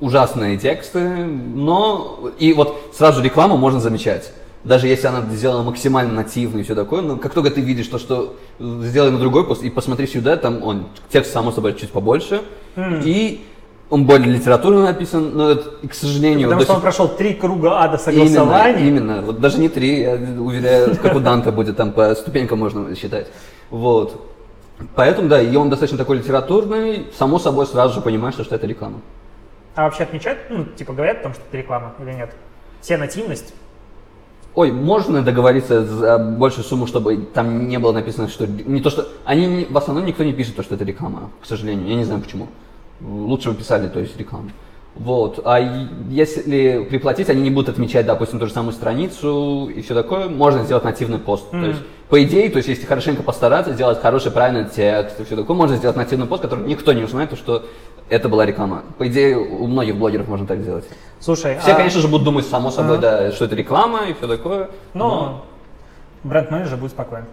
ужасные тексты, но и вот сразу рекламу можно замечать. Даже если она сделана максимально нативно и все такое, но как только ты видишь то, что сделай на другой пост и посмотри сюда, там он текст само собой чуть побольше, и он более литературно написан, но это, к сожалению, Потому до что он сих- прошел три круга ада Именно, согласования. именно. Вот даже не три, я уверяю, как у Данта будет, там по ступенькам можно считать. Вот. Поэтому, да, и он достаточно такой литературный, само собой сразу же понимаешь, что это реклама. А вообще отмечают, ну, типа говорят о том, что это реклама или нет? Все нативность. Ой, можно договориться за большую сумму, чтобы там не было написано, что... Не то, что... Они в основном никто не пишет, то, что это реклама, к сожалению. Я не знаю почему. Лучше бы писали, то есть рекламу. Вот. А если приплатить, они не будут отмечать, допустим, ту же самую страницу и все такое. Можно сделать нативный пост. То есть, по идее, то есть, если хорошенько постараться, сделать хороший, правильный текст и все такое, можно сделать нативный пост, который никто не узнает, то, что это была реклама. По идее, у многих блогеров можно так сделать. Слушай, Все, а- конечно же, будут думать, само собой, Ага. да, что это реклама и все такое. но бренд-менеджер будет спокоен.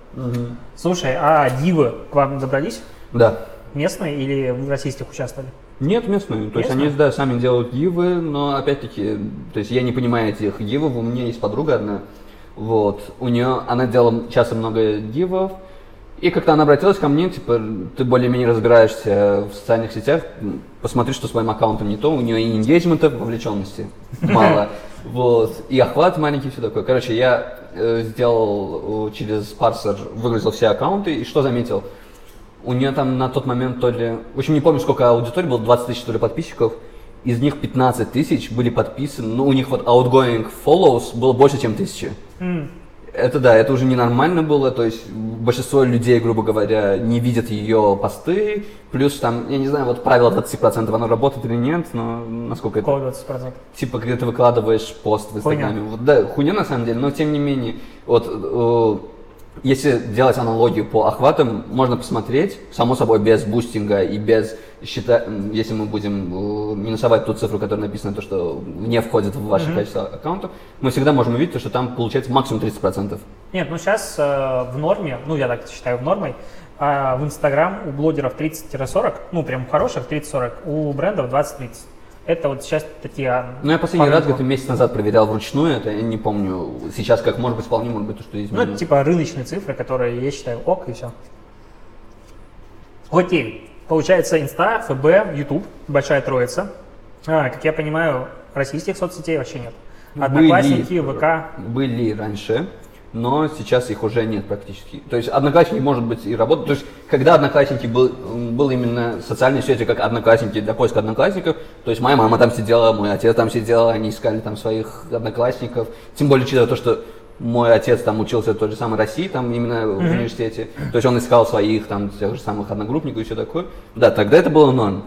Слушай, а дивы к вам забрались? Да. Местные или в российских участвовали? Нет, местные. То есть они, да, сами делают гивы, но опять-таки, то есть я не понимаю этих гивов. У меня есть подруга одна, вот, у нее, она делала часто много гивов, и как-то она обратилась ко мне, типа, ты более-менее разбираешься в социальных сетях, посмотри, что с твоим аккаунтом не то, у нее и engagement, вовлеченности мало, вот, и охват маленький, все такое. Короче, я э, сделал э, через парсер, выгрузил все аккаунты, и что заметил? У нее там на тот момент то ли... В общем, не помню, сколько аудитории было, 20 тысяч то ли подписчиков. Из них 15 тысяч были подписаны. Ну, у них вот outgoing follows было больше, чем тысячи. Это да, это уже ненормально было, то есть большинство людей, грубо говоря, не видят ее посты, плюс там, я не знаю, вот правило 20%, оно работает или нет, но насколько это... Какого 20%? Типа, когда ты выкладываешь пост в Хуйня. Инстаграме. Вот, да, хуйня на самом деле, но тем не менее, вот э, если делать аналогию по охватам, можно посмотреть, само собой, без бустинга и без счета, м, если мы будем э, минусовать ту цифру, которая написана, то, что не входит в ваше количество аккаунтов, мы всегда можем увидеть, то, что там получается максимум 30%. Нет, ну сейчас э, в норме, ну я так считаю в нормой, а в Инстаграм у блогеров 30-40, ну прям хороших 30-40, у брендов 20-30. Это вот сейчас такие... Ну, я последний по раз где-то месяц назад проверял вручную, это я не помню сейчас, как может быть, вполне может быть, то, что Ну, изменилось. это типа рыночные цифры, которые я считаю ок и все. Окей. Получается, Инста, ФБ, Ютуб, большая троица. А, как я понимаю, российских соцсетей вообще нет. Одноклассники, Были. ВК. Были раньше, но сейчас их уже нет практически. То есть одноклассники, может быть, и работают. То есть, когда одноклассники был, был именно социальной сетью, как одноклассники для поиска одноклассников, то есть моя мама там сидела, мой отец там сидел, они искали там своих одноклассников. Тем более, учитывая то, что мой отец там учился в той же самой России, там именно в университете. То есть он искал своих там тех же самых одногруппников и все такое. Да, тогда это было норм.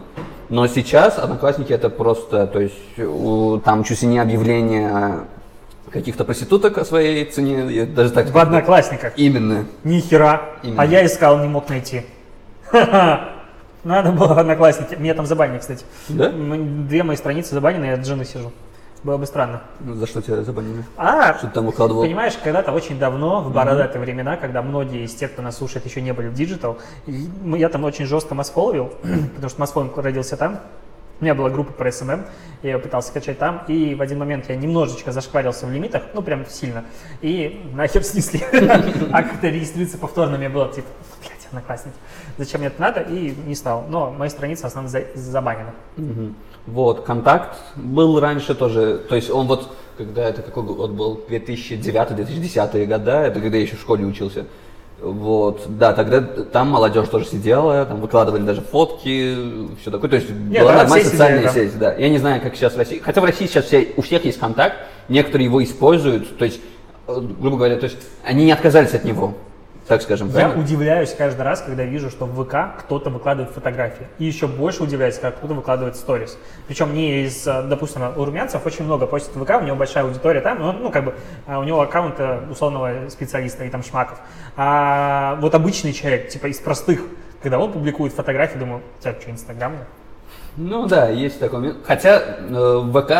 Но сейчас одноклассники это просто, то есть у- там чуть ли не объявление каких-то проституток о своей цене, даже так В Одноклассниках. Именно. Ни хера. Именно. А я искал, не мог найти. Надо было в Одноклассники. Меня там забанили, кстати. Да? Две мои страницы забанены, я от жены сижу. Было бы странно. Ну, За что тебя забанили? А, Что ты там выкладывал? Понимаешь, когда-то очень давно, в бородатые времена, когда многие из тех, кто нас слушает, еще не были в диджитал, я там очень жестко массфолловил, потому что массфолловинг родился там. У меня была группа по SMM, я ее пытался качать там, и в один момент я немножечко зашкварился в лимитах, ну прям сильно, и нахер снесли. А когда регистрироваться повторно, мне было типа, блядь, одноклассники, зачем мне это надо, и не стал. Но мои страницы основные за- забанены. Мгм. Вот, контакт был раньше тоже, то есть он вот, когда это какой год был, 2009-2010 года, это когда я еще в школе учился. Вот, да, тогда там молодежь тоже сидела, там выкладывали даже фотки, все такое, то есть Нет, была нормальная социальная сидели, сеть, да. Я не знаю, как сейчас в России, хотя в России сейчас все, у всех есть контакт, некоторые его используют, то есть, э, грубо говоря, то есть они не отказались от него, так скажем, Я правильно? удивляюсь каждый раз, когда вижу, что в ВК кто-то выкладывает фотографии. И еще больше удивляюсь, когда кто-то выкладывает сторис. Причем не из, э, допустим, у румянцев очень много постит в ВК, у него большая аудитория там, он, ну, как бы, а у него аккаунт э, условного специалиста и там шмаков. А вот обычный человек, типа из простых, когда он публикует фотографии, думаю, у тебя что, Инстаграм? Ну да, есть такой момент. Хотя э, в ВК,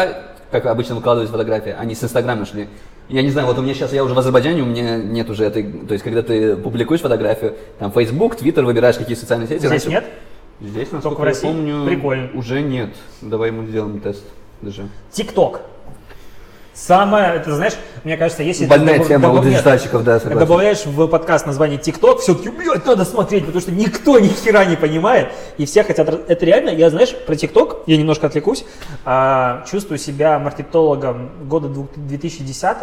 как обычно выкладывают фотографии, они с Инстаграма шли. Я не знаю, вот у меня сейчас, я уже в Азербайджане, у меня нет уже этой, то есть когда ты публикуешь фотографию, там Facebook, Twitter, выбираешь какие социальные сети. Здесь раньше- нет? Здесь, насколько в я России? помню, Прикольно. уже нет. Давай мы сделаем тест даже. ТикТок. Самое, это знаешь, мне кажется, если... ты Больная добав- тема у добав- диджитальщиков, да, согласен. добавляешь в подкаст название ТикТок, все-таки, блядь, надо смотреть, потому что никто ни хера не понимает, и все хотят... Это реально, я, знаешь, про ТикТок, я немножко отвлекусь, а, чувствую себя маркетологом года двух- 2010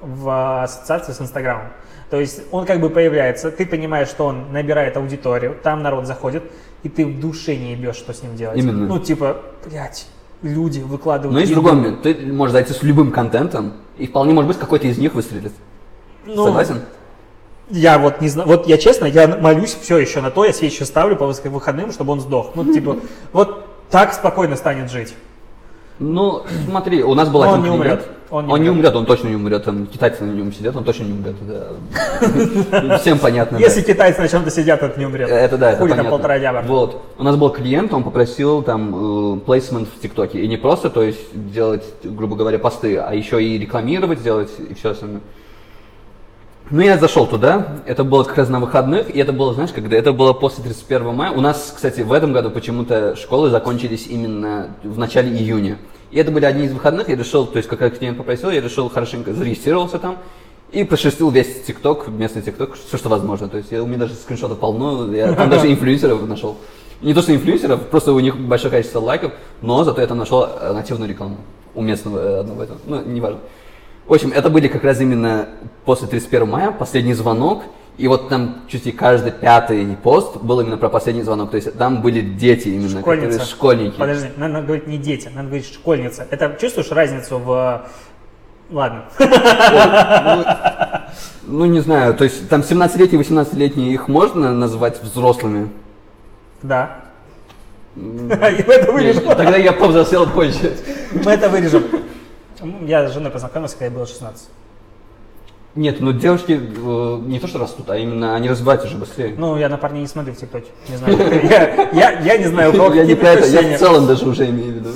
в ассоциации с Инстаграмом. То есть он как бы появляется, ты понимаешь, что он набирает аудиторию, там народ заходит, и ты в душе не ебешь, что с ним делать. Именно. Ну, типа, блядь, люди выкладывают... Но есть еду. другой момент. Ты можешь зайти с любым контентом, и вполне может быть какой-то из них выстрелит. Ну, Согласен? Я вот не знаю, вот я честно, я молюсь все еще на то, я свечи ставлю по выходным, чтобы он сдох. Ну, типа, вот так спокойно станет жить. Ну, смотри, у нас был Но один он не. Он Он не умрет. он точно не умрет. Там китайцы на нем сидят, он точно не умрет. да. Всем понятно. да. Если китайцы на чем-то сидят, это не умрет. Это да, это Хули понятно. полтора дябра. Вот. У нас был клиент, он попросил там плейсмент в ТикТоке. И не просто, то есть, делать, грубо говоря, посты, а еще и рекламировать, делать и все остальное. Ну, я зашел туда, это было как раз на выходных, и это было, знаешь, когда это было после 31 мая. У нас, кстати, в этом году почему-то школы закончились именно в начале июня. И это были одни из выходных, я решил, то есть, как клиент попросил, я решил хорошенько зарегистрировался там и прошерстил весь ТикТок, местный ТикТок, все, что возможно. То есть, я, у меня даже скриншотов полно, я там даже инфлюенсеров нашел. Не то, что инфлюенсеров, просто у них большое количество лайков, но зато я там нашел э, нативную рекламу у местного э, одного этого. Ну, неважно. В общем, это были как раз именно после 31 мая, последний звонок, и вот там чуть ли каждый пятый пост был именно про последний звонок. То есть там были дети именно, Школьница. которые школьники. Подожди, надо, надо говорить не дети, надо говорить школьница. Это чувствуешь разницу в... Ладно. Ну, не знаю, то есть там 17-летние, 18-летние, их можно назвать взрослыми? Да. Мы это вырежем. Тогда я повзрослел позже. Мы это вырежем. Я с женой познакомился, когда ей было 16. Нет, ну девушки э, не то что растут, а именно они развиваются уже быстрее. Ну, я на парней не смотрю в ТикТоке. Не знаю. Я, не знаю, у кого я не про это, я в целом даже уже имею в виду.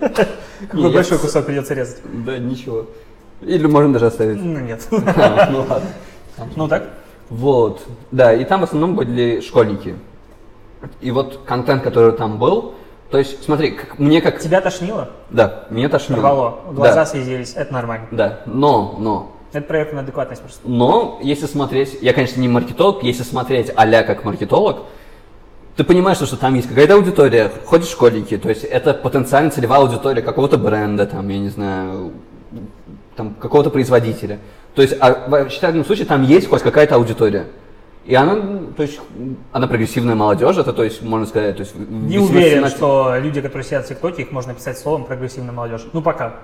Какой большой кусок придется резать. Да, ничего. Или можно даже оставить. Ну, нет. А, Ну ладно. Ну, так? Вот, да, и там в основном были школьники. И вот контент, который там был, то есть, смотри, как- мне как... Тебя тошнило? Да, мне тошнило. Рвало. Глаза Да, слезились. Это нормально. да, но, но, Это проверка на адекватность просто. но, если смотреть, я, конечно, не маркетолог, если смотреть а как маркетолог, ты понимаешь, что, там есть какая-то аудитория, ходят школьники, то есть это потенциально целевая аудитория какого-то бренда, там, я не знаю, там, какого-то производителя. То есть, а, в считательном случае там есть хоть какая-то аудитория. И она, то есть, она прогрессивная молодежь, это, то есть, можно сказать, то есть... Не уверен, что люди, которые сидят в ТикТоке, их можно писать словом прогрессивная молодежь. Ну, пока.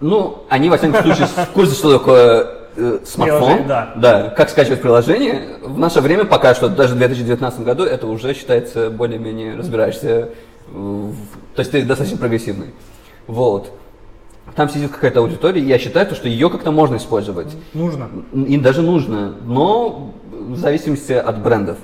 Ну, они, во всяком случае, в курсе, что такое э, смартфон. Да. Да, как скачивать приложение. В наше время пока что, даже в 2019 году, это уже считается более-менее разбираешься. в- То есть ты достаточно прогрессивный. Вот. Там сидит какая-то аудитория, и я считаю, то, что ее как-то можно использовать. Нужно. И даже нужно, но в зависимости от брендов.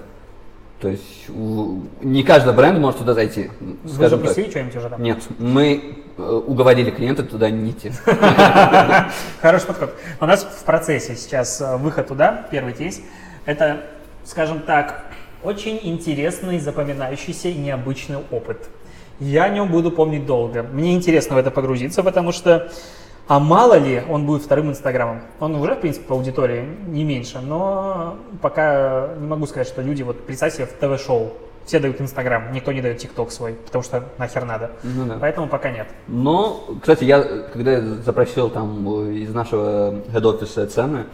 То есть не каждый бренд может туда зайти. Вы так. запустили что-нибудь уже там? Нет, мы э, уговорили клиента туда не идти. Хороший подход. У нас в процессе сейчас э, выход туда, первый кейс. Это, скажем так, очень интересный, запоминающийся и необычный опыт. Я о нем буду помнить долго. Мне интересно в это погрузиться, потому что, а мало ли, он будет вторым инстаграмом. Он уже, в принципе, по аудитории не меньше, но пока не могу сказать, что люди, вот представь себе в ТВ-шоу, все дают инстаграм, никто не дает тикток свой, потому что нахер надо. Ну да. Поэтому пока нет. Но, кстати, я, когда я запросил там э, из нашего head-офиса цены,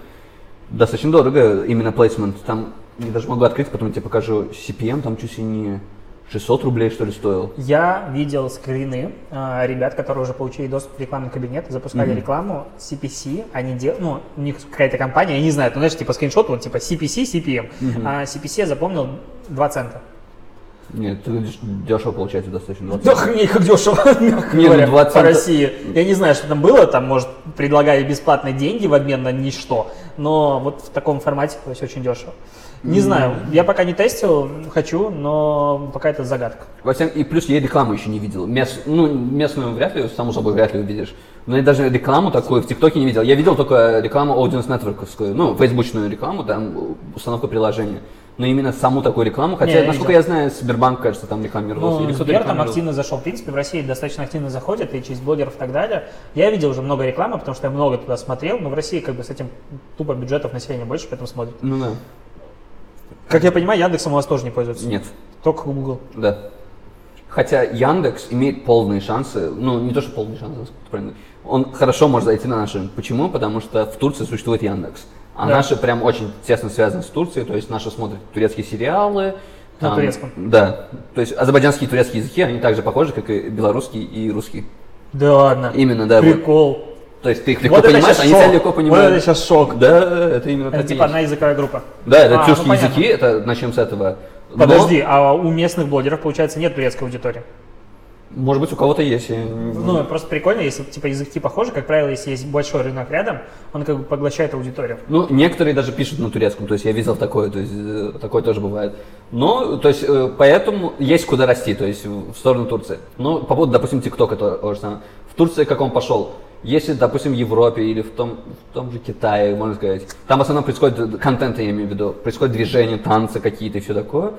достаточно дорого именно placement. Там, я даже могу открыть, потом тебе покажу CPM, там чуть ли не 600 рублей, что ли, стоил. Я видел скрины э, ребят, которые уже получили доступ в рекламный кабинет, запускали рекламу CPC, они дел... ну, у них какая-то компания, я не знаю, ну, знаешь, типа скриншот, вот типа CPC, CPM. А CPC я запомнил 2 цента. Нет, дешево получается достаточно. 20. Да охренеть, как дешево, мягко Не, ну, говоря, 20 по России. Я не знаю, что там было, там, может, предлагали бесплатные деньги в обмен на ничто, но вот в таком формате, то есть очень дешево. Не знаю, я пока не тестил, хочу, но пока это загадка. Во всяком- и плюс я рекламу еще не видел. Мест, ну, местную вряд ли, само собой, вряд ли увидишь. Но я даже рекламу такую в ТикТоке не видел. Я видел только рекламу Audience Network'овскую, ну, фейсбучную рекламу, там, установка приложения. Но именно саму такую рекламу, хотя, Не, я насколько видел. я знаю, Сбербанк, кажется, там рекламировался. Ну, Сбер там активно зашел. В принципе, в России достаточно активно заходят и через блогеров и так далее. Я видел уже много рекламы, потому что я много туда смотрел, но в России как бы с этим тупо бюджетов населения больше, поэтому смотрят. Ну да. Как я понимаю, Яндексом у вас тоже не пользуются. Нет. Только Google. Да. Хотя Яндекс имеет полные шансы, ну не то, что полные шансы, правильно. он хорошо может зайти на наш рынок. Почему? Потому что в Турции существует Яндекс. А Да. наши прям очень тесно связаны с Турцией, то есть наши смотрят турецкие сериалы. На турецком. Да. То есть азербайджанские и турецкие языки, они также похожи, как и белорусский и русский. Да ладно. Именно, да. вот. То есть ты их легко Вот понимаешь, они шок. тебя легко Вот понимают. это сейчас шок. Да, это именно Это типа одна языковая группа. Да, это А, ну тюркские понятно. языки, это начнем с этого. Но- Подожди, а у местных блогеров, получается, нет турецкой аудитории? Может быть, у кого-то есть. я Ну, просто прикольно, если типа языки похожи, как правило, если есть большой рынок рядом, он как бы поглощает аудиторию. Ну, некоторые даже пишут на турецком, то есть я видел такое, то есть э, такое тоже бывает. Но, то есть, э, поэтому есть куда расти, то есть в сторону Турции. Ну, по поводу, допустим, ТикТока то, то же самое. В Турции как он пошел? Если, допустим, в Европе или в том, в том же Китае, можно сказать, там в основном происходит э, контент, я имею в виду, происходит движение, танцы какие-то и все такое,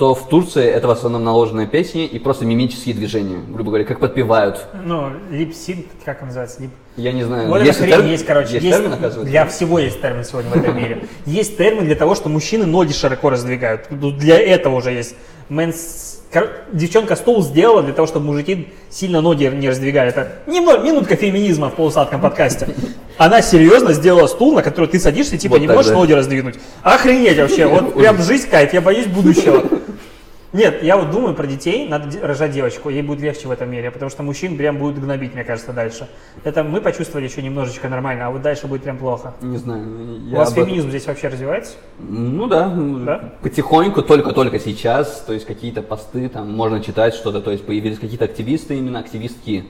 то в Турции это в основном наложенные песни и просто мимические движения, грубо говоря, как подпевают. Ну, липсинг, как он называется? Лип... Я не знаю. Вот хрень термин- есть, короче. Есть, Есть, термин, оказывается? для всего есть термин сегодня в этом мире. Есть термин для того, что мужчины ноги широко раздвигают. Ну, Для этого уже есть. Mans... Девчонка стул сделала для того, чтобы мужики сильно ноги не раздвигали. Это немного, минутка феминизма в полусладком подкасте. Она серьезно сделала стул, на который ты садишься, и типа Вот не можешь да. ноги раздвинуть. Охренеть вообще. Вот прям жизнь кайф, я боюсь будущего. Нет, я вот думаю про детей, надо рожать девочку, ей будет легче в этом мире, потому что мужчин прям будут гнобить, мне кажется, дальше. Это мы почувствовали еще немножечко нормально, а вот дальше будет прям плохо. Не знаю. У я вас об феминизм здесь вообще развивается? Ну да, Да? потихоньку, только-только сейчас, то есть какие-то посты, там можно читать что-то, то есть появились какие-то активисты, именно активистки.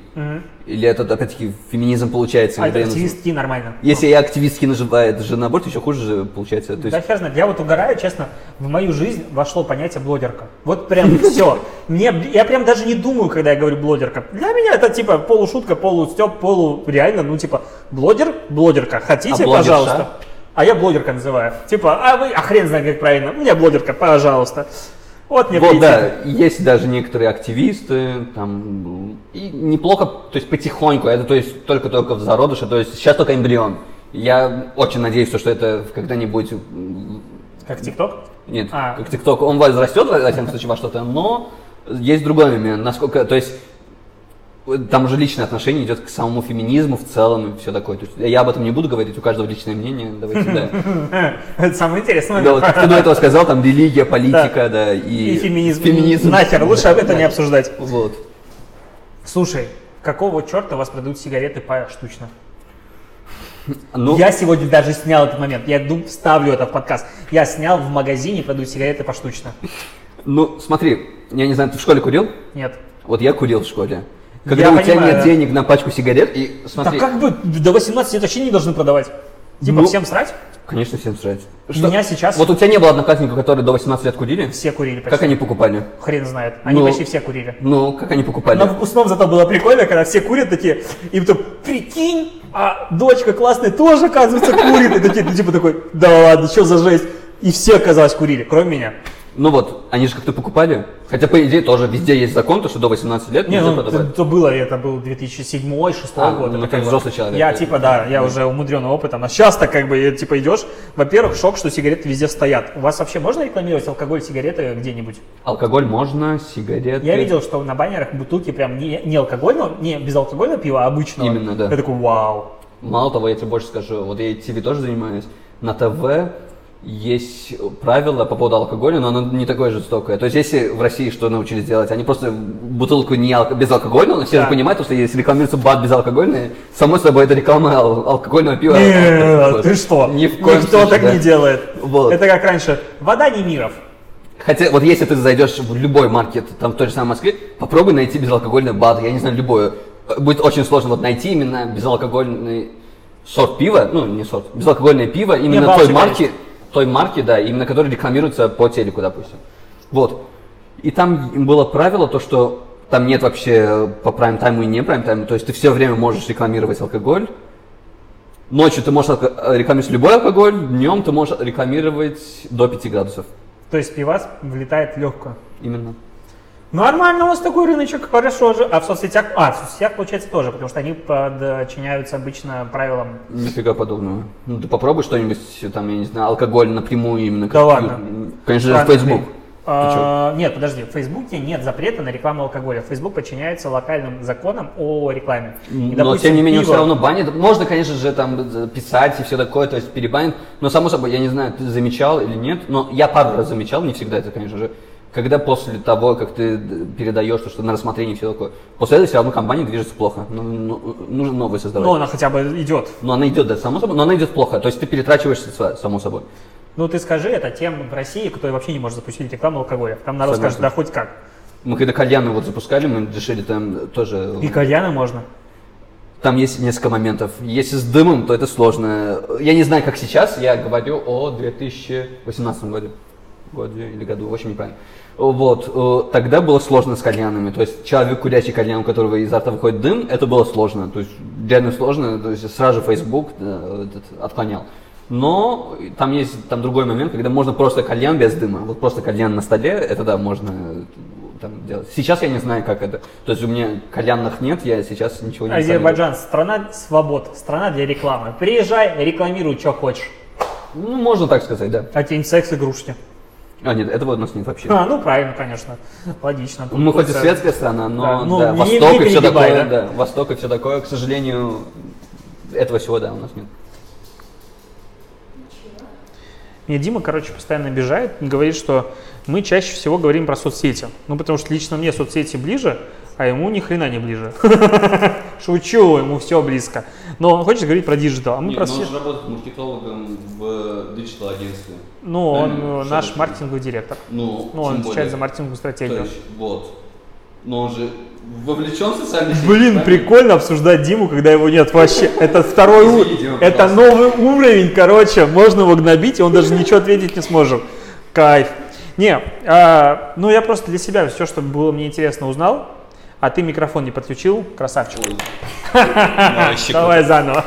Или это опять-таки феминизм получается? А это я активистки нормально. Если я активистки называет же наоборот, еще хуже же получается. То есть, Да хер знает. Я вот угораю, честно, в мою жизнь вошло понятие блогерка. Вот прям все. Мне, я прям даже не думаю, когда я говорю блогерка. Для меня это типа полушутка, полустеп, полу реально, ну типа блогер, блогерка. Хотите, А пожалуйста. А я блогерка называю. Типа, а вы, а хрен знает как правильно. У меня блогерка, пожалуйста. Вот мне вот, да, есть даже некоторые активисты, там, и неплохо, то есть потихоньку, это то есть только-только в зародыше, то есть сейчас только эмбрион. Я очень надеюсь, что это когда-нибудь Как ТикТок? Нет, А. как ТикТок, он возрастет в этом случае во что-то, но есть другой момент, насколько, то есть там уже личное отношение идет к самому феминизму в целом и все такое. То есть я об этом не буду говорить, у каждого личное мнение, давайте, да. Это самый интересный Да, вот момент. ты до этого сказал, там религия, политика, да, и, И феминизм. феминизм. Нахер, лучше об этом не обсуждать. Вот. Слушай, какого черта вас продают сигареты поштучно? Ну, Я сегодня даже снял этот момент. Я дум- вставлю это в подкаст. Я снял в магазине продают сигареты поштучно. ну, смотри, я не знаю, ты в школе курил? Нет. Вот я курил в школе. Когда Я у тебя понимаю. нет денег на пачку сигарет, и смотри, Так как бы до 18 лет вообще не должны продавать? Типа Ну, всем срать? конечно, всем срать. Меня сейчас Вот у тебя не было одноклассников, которые до 18 лет курили? все курили почти. Как они покупали? Хрен знает. Они Ну, почти все курили. Ну, как они покупали? На выпускном зато было прикольно, когда все курят такие, и потом, прикинь, а дочка классная тоже, оказывается, курит. И такие, ну, типа такой, да ладно, что за жесть? И все, оказалось, курили, кроме меня. Ну вот, они же как-то покупали. Хотя, по идее, тоже везде есть закон, то, что до 18 лет Не, нельзя ну, продавать. это, было, это был 2007-2006 А, год. ну, это как взрослый человек. Я типа, да, я уже умудренный опытом. А сейчас так как бы, типа, идешь, во-первых, шок, что сигареты везде стоят. У вас вообще можно рекламировать алкоголь, сигареты где-нибудь? Алкоголь можно, сигареты. Я видел, что на баннерах бутылки прям не, не алкогольного, не безалкогольного пива, а обычного. Именно, да. Я такой, вау. Мало того, я тебе больше скажу, вот я ТВ тоже занимаюсь. На ТВ есть правило по поводу алкоголя, но оно не такое жестокое. То есть, если в России что научились делать, они просто бутылку не алко- безалкогольную, но все Да. же понимают, что если рекламируется бат безалкогольный, само собой это реклама ал- алкогольного пива. Нет, Вот. ты что? Ни в коем Никто случае, так да. не делает. Вот. Это как раньше. Вода не миров. Хотя, вот если ты зайдешь в любой маркет, там в той же самой Москве, попробуй найти безалкогольный бат, я не знаю, любое. Будет очень сложно вот найти именно безалкогольный сорт пива, ну не сорт, безалкогольное пиво именно той марки, той марки, да, именно который рекламируется по телеку, допустим. Вот. И там было правило, то, что там нет вообще по прайм-тайму и не прайм-тайму, то есть ты все время можешь рекламировать алкоголь. Ночью ты можешь алко- рекламировать любой алкоголь, днем ты можешь рекламировать до 5 градусов. То есть пивас влетает легко. Именно. Нормально у вас такой рыночек, хорошо же. А в соцсетях, а, в соцсетях получается тоже, потому что они подчиняются обычно правилам. Нифига подобного. Ну ты попробуй что-нибудь, там, я не знаю, алкоголь напрямую именно. Да ладно? Конечно же, Странный Facebook. А, нет, подожди, в Фейсбуке нет запрета на рекламу алкоголя. Facebook подчиняется локальным законам о рекламе. И, Но допустим, тем не менее, пиво- все равно банит. Можно, конечно же, там писать и все такое, то есть перебанит. Но само собой, я не знаю, ты замечал или нет, но я пару раз замечал, не всегда это, конечно же, когда после того, как ты передаешь то, что на рассмотрение все такое, после этого все равно компания движется плохо. Ну, ну, нужно новое создавать. Ну, она хотя бы идет. Но она идет, да, само собой, но она идет плохо. То есть ты перетрачиваешь средства, само собой. Ну, ты скажи это тем в России, кто вообще не может запустить рекламу алкоголя. Там народ Согласен. скажет, да хоть как. Мы когда кальяны вот запускали, мы решили там тоже... И кальяны можно. Там есть несколько моментов. Если с дымом, то это сложно. Я не знаю, как сейчас, я говорю о 2018 году. Годе или году, очень неправильно. Вот, э, тогда было сложно с кальянами. То есть человек, курящий кальян, у которого изо рта выходит дым, это было сложно. То есть реально сложно. То есть сразу же Facebook э, этот, отклонял. Но там есть там другой момент, когда можно просто кальян без дыма. Вот просто кальян на столе, это да, можно э, там делать. Сейчас я не знаю, как это. То есть у меня кальянных нет, я сейчас ничего не Азербайджан – страна свобод, страна для рекламы. Приезжай, рекламируй, что хочешь. Ну, можно так сказать, да. А тень секс-игрушки. А, нет, этого у нас нет вообще. А, ну правильно, конечно. Логично. Тут Мы хоть и светская страна, но Да, ну, да, не- Восток не и все такое, да? да. Восток и все такое, к сожалению, этого всего, да, у нас нет. Мне Дима, короче, постоянно обижает, говорит, что мы чаще всего говорим про соцсети. Ну, потому что лично мне соцсети ближе, а ему ни хрена не ближе. Шучу, ему все близко. Но он хочет говорить про диджитал, а мы про все... работает маркетологом в диджитал агентстве. Ну, он Правильно, э, что наш это? маркетинговый директор. Ну, Ну, он отвечает за маркетинговую стратегию. вот. Но он же вовлечен в социальные сети. Блин, прикольно обсуждать Диму, когда его нет вообще. Это второй уровень. Дима, Это пожалуйста. новый уровень, короче. Можно его гнобить, и он даже ничего ответить не сможет. Кайф. Не, а, ну я просто для себя все, что было мне интересно, узнал. А ты микрофон не подключил, красавчик. Давай заново.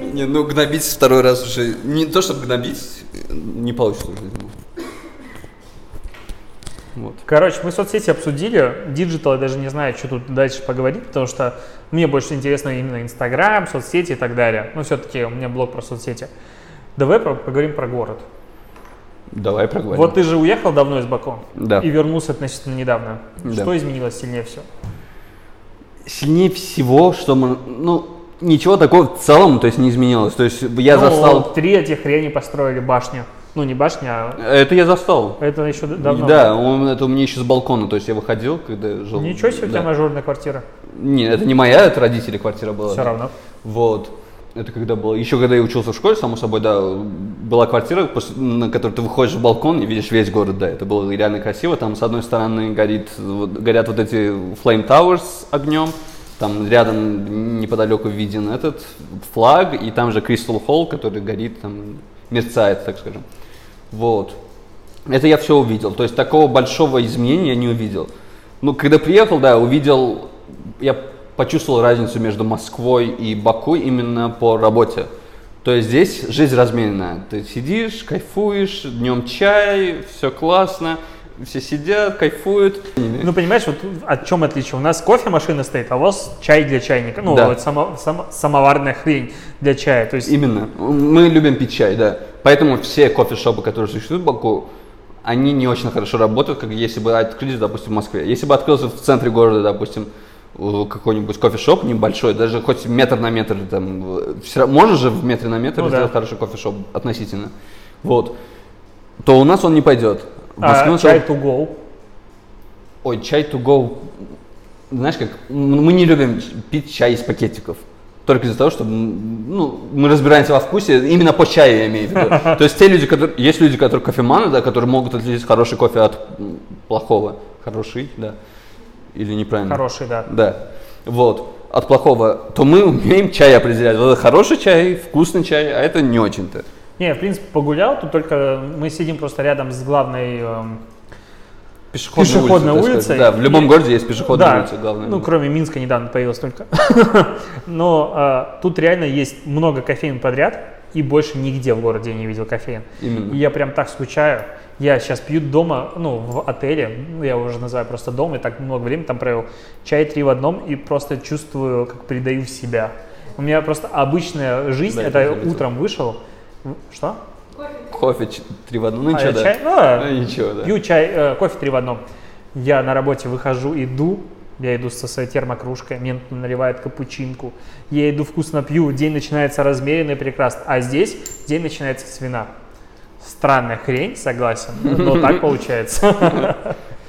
Не, ну гнобить второй раз уже. Не то, чтобы гнобить, не получится уже. Вот. Короче, мы соцсети обсудили. Digital я даже не знаю, что тут дальше поговорить, потому что мне больше интересно именно Инстаграм, соцсети и так далее. Ну, все-таки у меня блог про соцсети. Давай про- поговорим про город. Давай проговорим. Вот ты же уехал давно из Баку Да. и вернулся относительно недавно. Да. Что изменилось сильнее всего? Сильнее всего, что мы, ну, ничего такого в целом, то есть не изменилось. То есть я Ну, застал, Три этих хрени построили башню. Ну, не башня, а это я застал. это еще давно. Да, он, это у меня еще с балкона, то есть я выходил, когда жил. Ничего себе, у тебя да. мажорная квартира. Не, это не моя, это родители квартира была. Все равно. Вот. Это когда было. Еще когда я учился в школе, само собой, да, была квартира, на которой ты выходишь в балкон и видишь весь город, да. Это было реально красиво. Там с одной стороны горит, горят вот эти flame towers огнем. Там рядом неподалеку виден этот флаг, и там же Crystal Hall, который горит, там мерцает, так скажем. Вот. Это я все увидел. То есть такого большого изменения я не увидел. Ну, когда приехал, да, увидел, я почувствовал разницу между Москвой и Баку именно по работе. То есть здесь жизнь размеренная. Ты сидишь, кайфуешь, днем чай, все классно, все сидят, кайфуют. Ну, понимаешь, вот от чем отличие? У нас кофемашина стоит, а у вас чай для чайника. Ну, Да. вот само- само- самоварная хрень для чая. То есть Именно. Мы любим пить чай, да. Поэтому все кофешопы, которые существуют в Баку, они не очень хорошо работают, как если бы открылись, допустим, в Москве. Если бы открылся в центре города, допустим, какой-нибудь кофешоп небольшой, даже хоть метр на метр, там, равно- можно же в метре на метр Ну да. сделать хороший кофешоп относительно, вот, то у нас он не пойдет. Москве а, чай to go. Ой, чай to go. Знаешь как, мы не любим пить чай из пакетиков. Только из-за того, что ну, мы разбираемся во вкусе, именно по чаю я имею в виду. То есть те люди, которые, есть люди, которые кофеманы, да, которые могут отличить хороший кофе от плохого. Хороший, да. Или неправильно? Хороший, да. Да. Вот. От плохого, то мы умеем чай определять. Вот это хороший чай, вкусный чай, а это не очень-то. Не, в принципе, погулял, тут только мы сидим просто рядом с главной... эм, Пешеходная так улица. сказать. Да, в любом И- городе есть пешеходная да, улица, главное. ну, кроме Минска недавно появилась только. Но а, тут реально есть много кофеин подряд, и больше нигде в городе я не видел кофеин. Именно. И я прям так скучаю. Я сейчас пью дома, ну, в отеле, ну, я уже называю просто дом, и так много времени там провел, чай три в одном, и просто чувствую, как придаю в себя. У меня просто обычная жизнь, Да, это я утром вышел, что? Кофе ч- три в одном, ну А, ничего, да. чай? Ну. Ну, ничего, да. Пью чай, э, кофе три в одном. Я на работе выхожу, иду, я иду со своей термокружкой, мне наливают капучинку. Я иду вкусно пью, день начинается размеренно и прекрасно. А здесь день начинается с вина. Странная хрень, согласен, но так получается.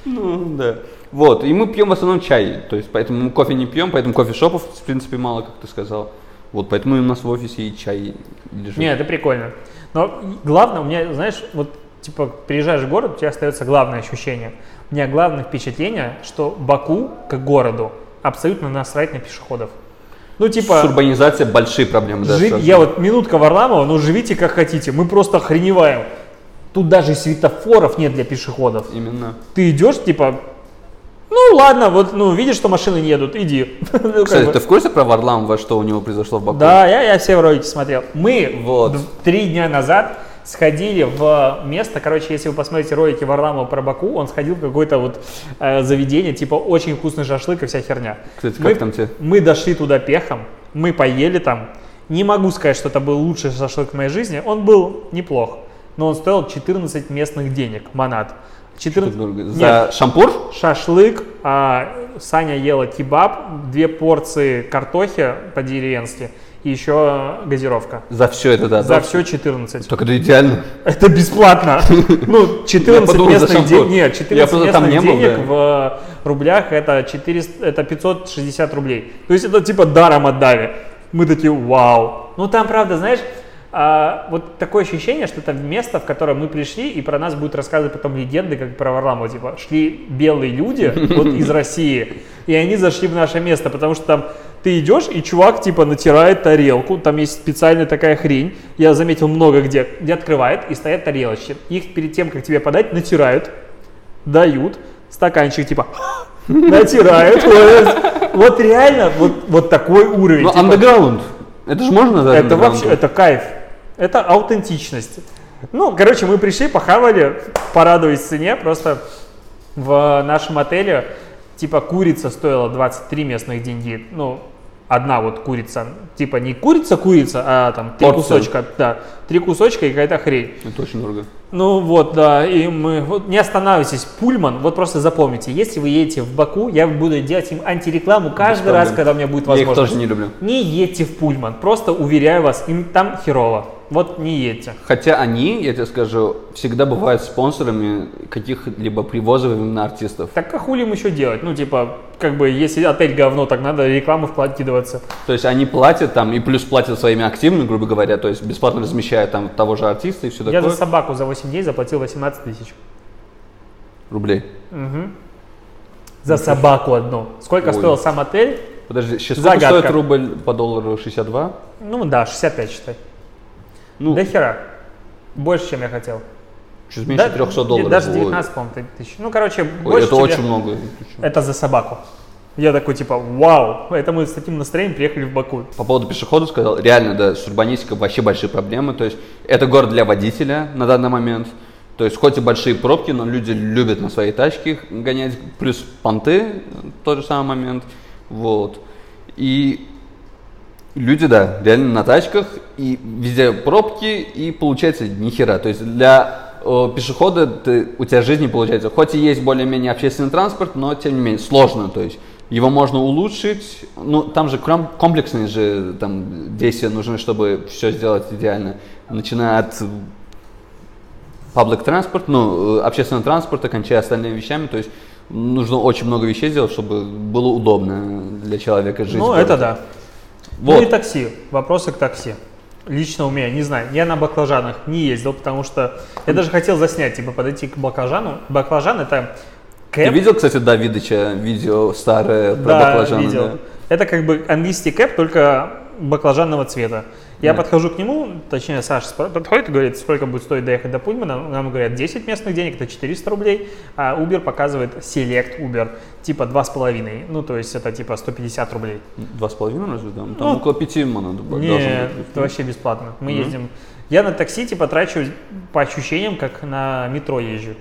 Ну, да. Вот, и мы пьем в основном чай, то есть поэтому мы кофе не пьем, поэтому кофешопов, в принципе, мало, как ты сказал. Вот, поэтому у нас в офисе и чай лежит. Не, это прикольно. Но главное, у меня, знаешь, вот типа, приезжаешь в город, у тебя остается главное ощущение. У меня главное впечатление, что Баку, как городу, абсолютно насрать на пешеходов. Ну, типа, С урбанизацией большие проблемы. да, жи- сразу. я вот минутка Варламова, ну, живите как хотите, мы просто охреневаем. Тут даже светофоров нет для пешеходов. Именно. Ты идешь, типа, ну, ладно, вот, ну, видишь, что машины не едут, иди. Ну, как Кстати, бы. ты в курсе про Варламова, что у него произошло в Баку? Да, я, я все ролики смотрел. Мы Вот. три дня назад сходили в место, короче, если вы посмотрите ролики Варламова про Баку, он сходил в какое-то вот э, заведение, типа очень вкусный шашлык и вся херня. Кстати, как мы, там тебе? Мы дошли туда пехом, мы поели там. Не могу сказать, что это был лучший шашлык в моей жизни, он был неплох, но он стоил 14 местных денег, манат. 14... Дорого. Нет, За шампур? шашлык, а Саня ела кебаб, две порции картохи по-деревенски и еще газировка. За все это, да. За да. все 14. Так это идеально. Это бесплатно. Ну, 14 подумал, местных денег. Нет, Я 14 просто там местных был, денег да. в рублях это 400, это 560 рублей. То есть это типа даром отдали. Мы такие, вау. Ну там, правда, знаешь, а, вот такое ощущение, что это место, в которое мы пришли, и про нас будут рассказывать потом легенды, как про Варламова, типа, шли белые люди вот из России, и они зашли в наше место, потому что там ты идешь, и чувак, типа, натирает тарелку, там есть специальная такая хрень, я заметил много где, где открывает, и стоят тарелочки. Их перед тем, как тебе подать, натирают, дают, стаканчик, типа, натирают. Вот, реально, вот, такой уровень. Ну, типа. андеграунд. Это же можно назвать Это вообще, это кайф. Это аутентичность. Ну, короче, мы пришли, похавали, порадовались цене. Просто в нашем отеле, типа, курица стоила 23 местных деньги. Ну, одна вот курица. Типа, не курица-курица, а там три кусочка. Да, три кусочка и какая-то хрень. Это очень дорого. Ну вот, да, и мы, вот не останавливайтесь, Пульман, вот просто запомните, если вы едете в Баку, я буду делать им антирекламу каждый раз, когда у меня будет Я их возможность. тоже не люблю. Не едьте в Пульман, просто уверяю вас, им там херово. Вот не едьте. Хотя они, я тебе скажу, всегда бывают спонсорами каких-либо привозов именно артистов. Так а хули им еще делать? Ну, типа, как бы, если отель говно, так надо рекламу вкладываться. То есть они платят там и плюс платят своими активами, грубо говоря, то есть бесплатно размещают там того же артиста и все Я такое. за собаку за 8 дней заплатил 18 тысяч. Рублей. За собаку одну. Сколько Ой. стоил сам отель? Подожди, сейчас сколько Загадка. стоит рубль по доллару? 62? Ну да, 65 считай. Ну, До хера. Больше, чем я хотел. чуть меньше Да, 300 долларов. Даже Ой. 19, по-моему, тысяч. Ну, короче, Ой, больше, это очень я- много. Это за собаку. Я такой, типа, вау, это мы с таким настроением приехали в Баку. По поводу пешеходов сказал, реально, да, с урбанистикой вообще большие проблемы. То есть это город для водителя на данный момент. То есть хоть и большие пробки, но люди любят на своей тачке гонять. Плюс понты, тот же самый момент. Вот. И люди, да, реально на тачках, и везде пробки, и получается ни хера. То есть для э, пешехода ты, у тебя жизнь не получается. Хоть и есть более-менее общественный транспорт, но тем не менее сложно. То есть его можно улучшить. Ну, там же комплексные же там действия нужны, чтобы все сделать идеально. Начиная от public транспорт, ну, э, общественного транспорта, кончая остальными вещами. То есть нужно очень много вещей сделать, чтобы было удобно для человека жить. Ну, это да. Вот. Ну и такси. Вопросы к такси. Лично у меня, не знаю, я на баклажанах не ездил, потому что я даже хотел заснять, типа, подойти к баклажану. Баклажан это Ты кэп. видел, кстати, Давидыча видео старое про да, баклажаны? видел. да? Это как бы английский кэп, только баклажанного цвета. Я подхожу к нему, точнее, Саша подходит и говорит, сколько будет стоить доехать до Пульмана. Нам говорят, 10 местных денег, это 400 рублей, а Uber показывает Select Uber, типа 2,5, ну, то есть это типа 150 рублей. Два с половиной разве там? Там Ну, около пяти монет должно быть. Нет, это вообще бесплатно. Мы ездим. Я на такси типа трачу по ощущениям, как на метро езжу.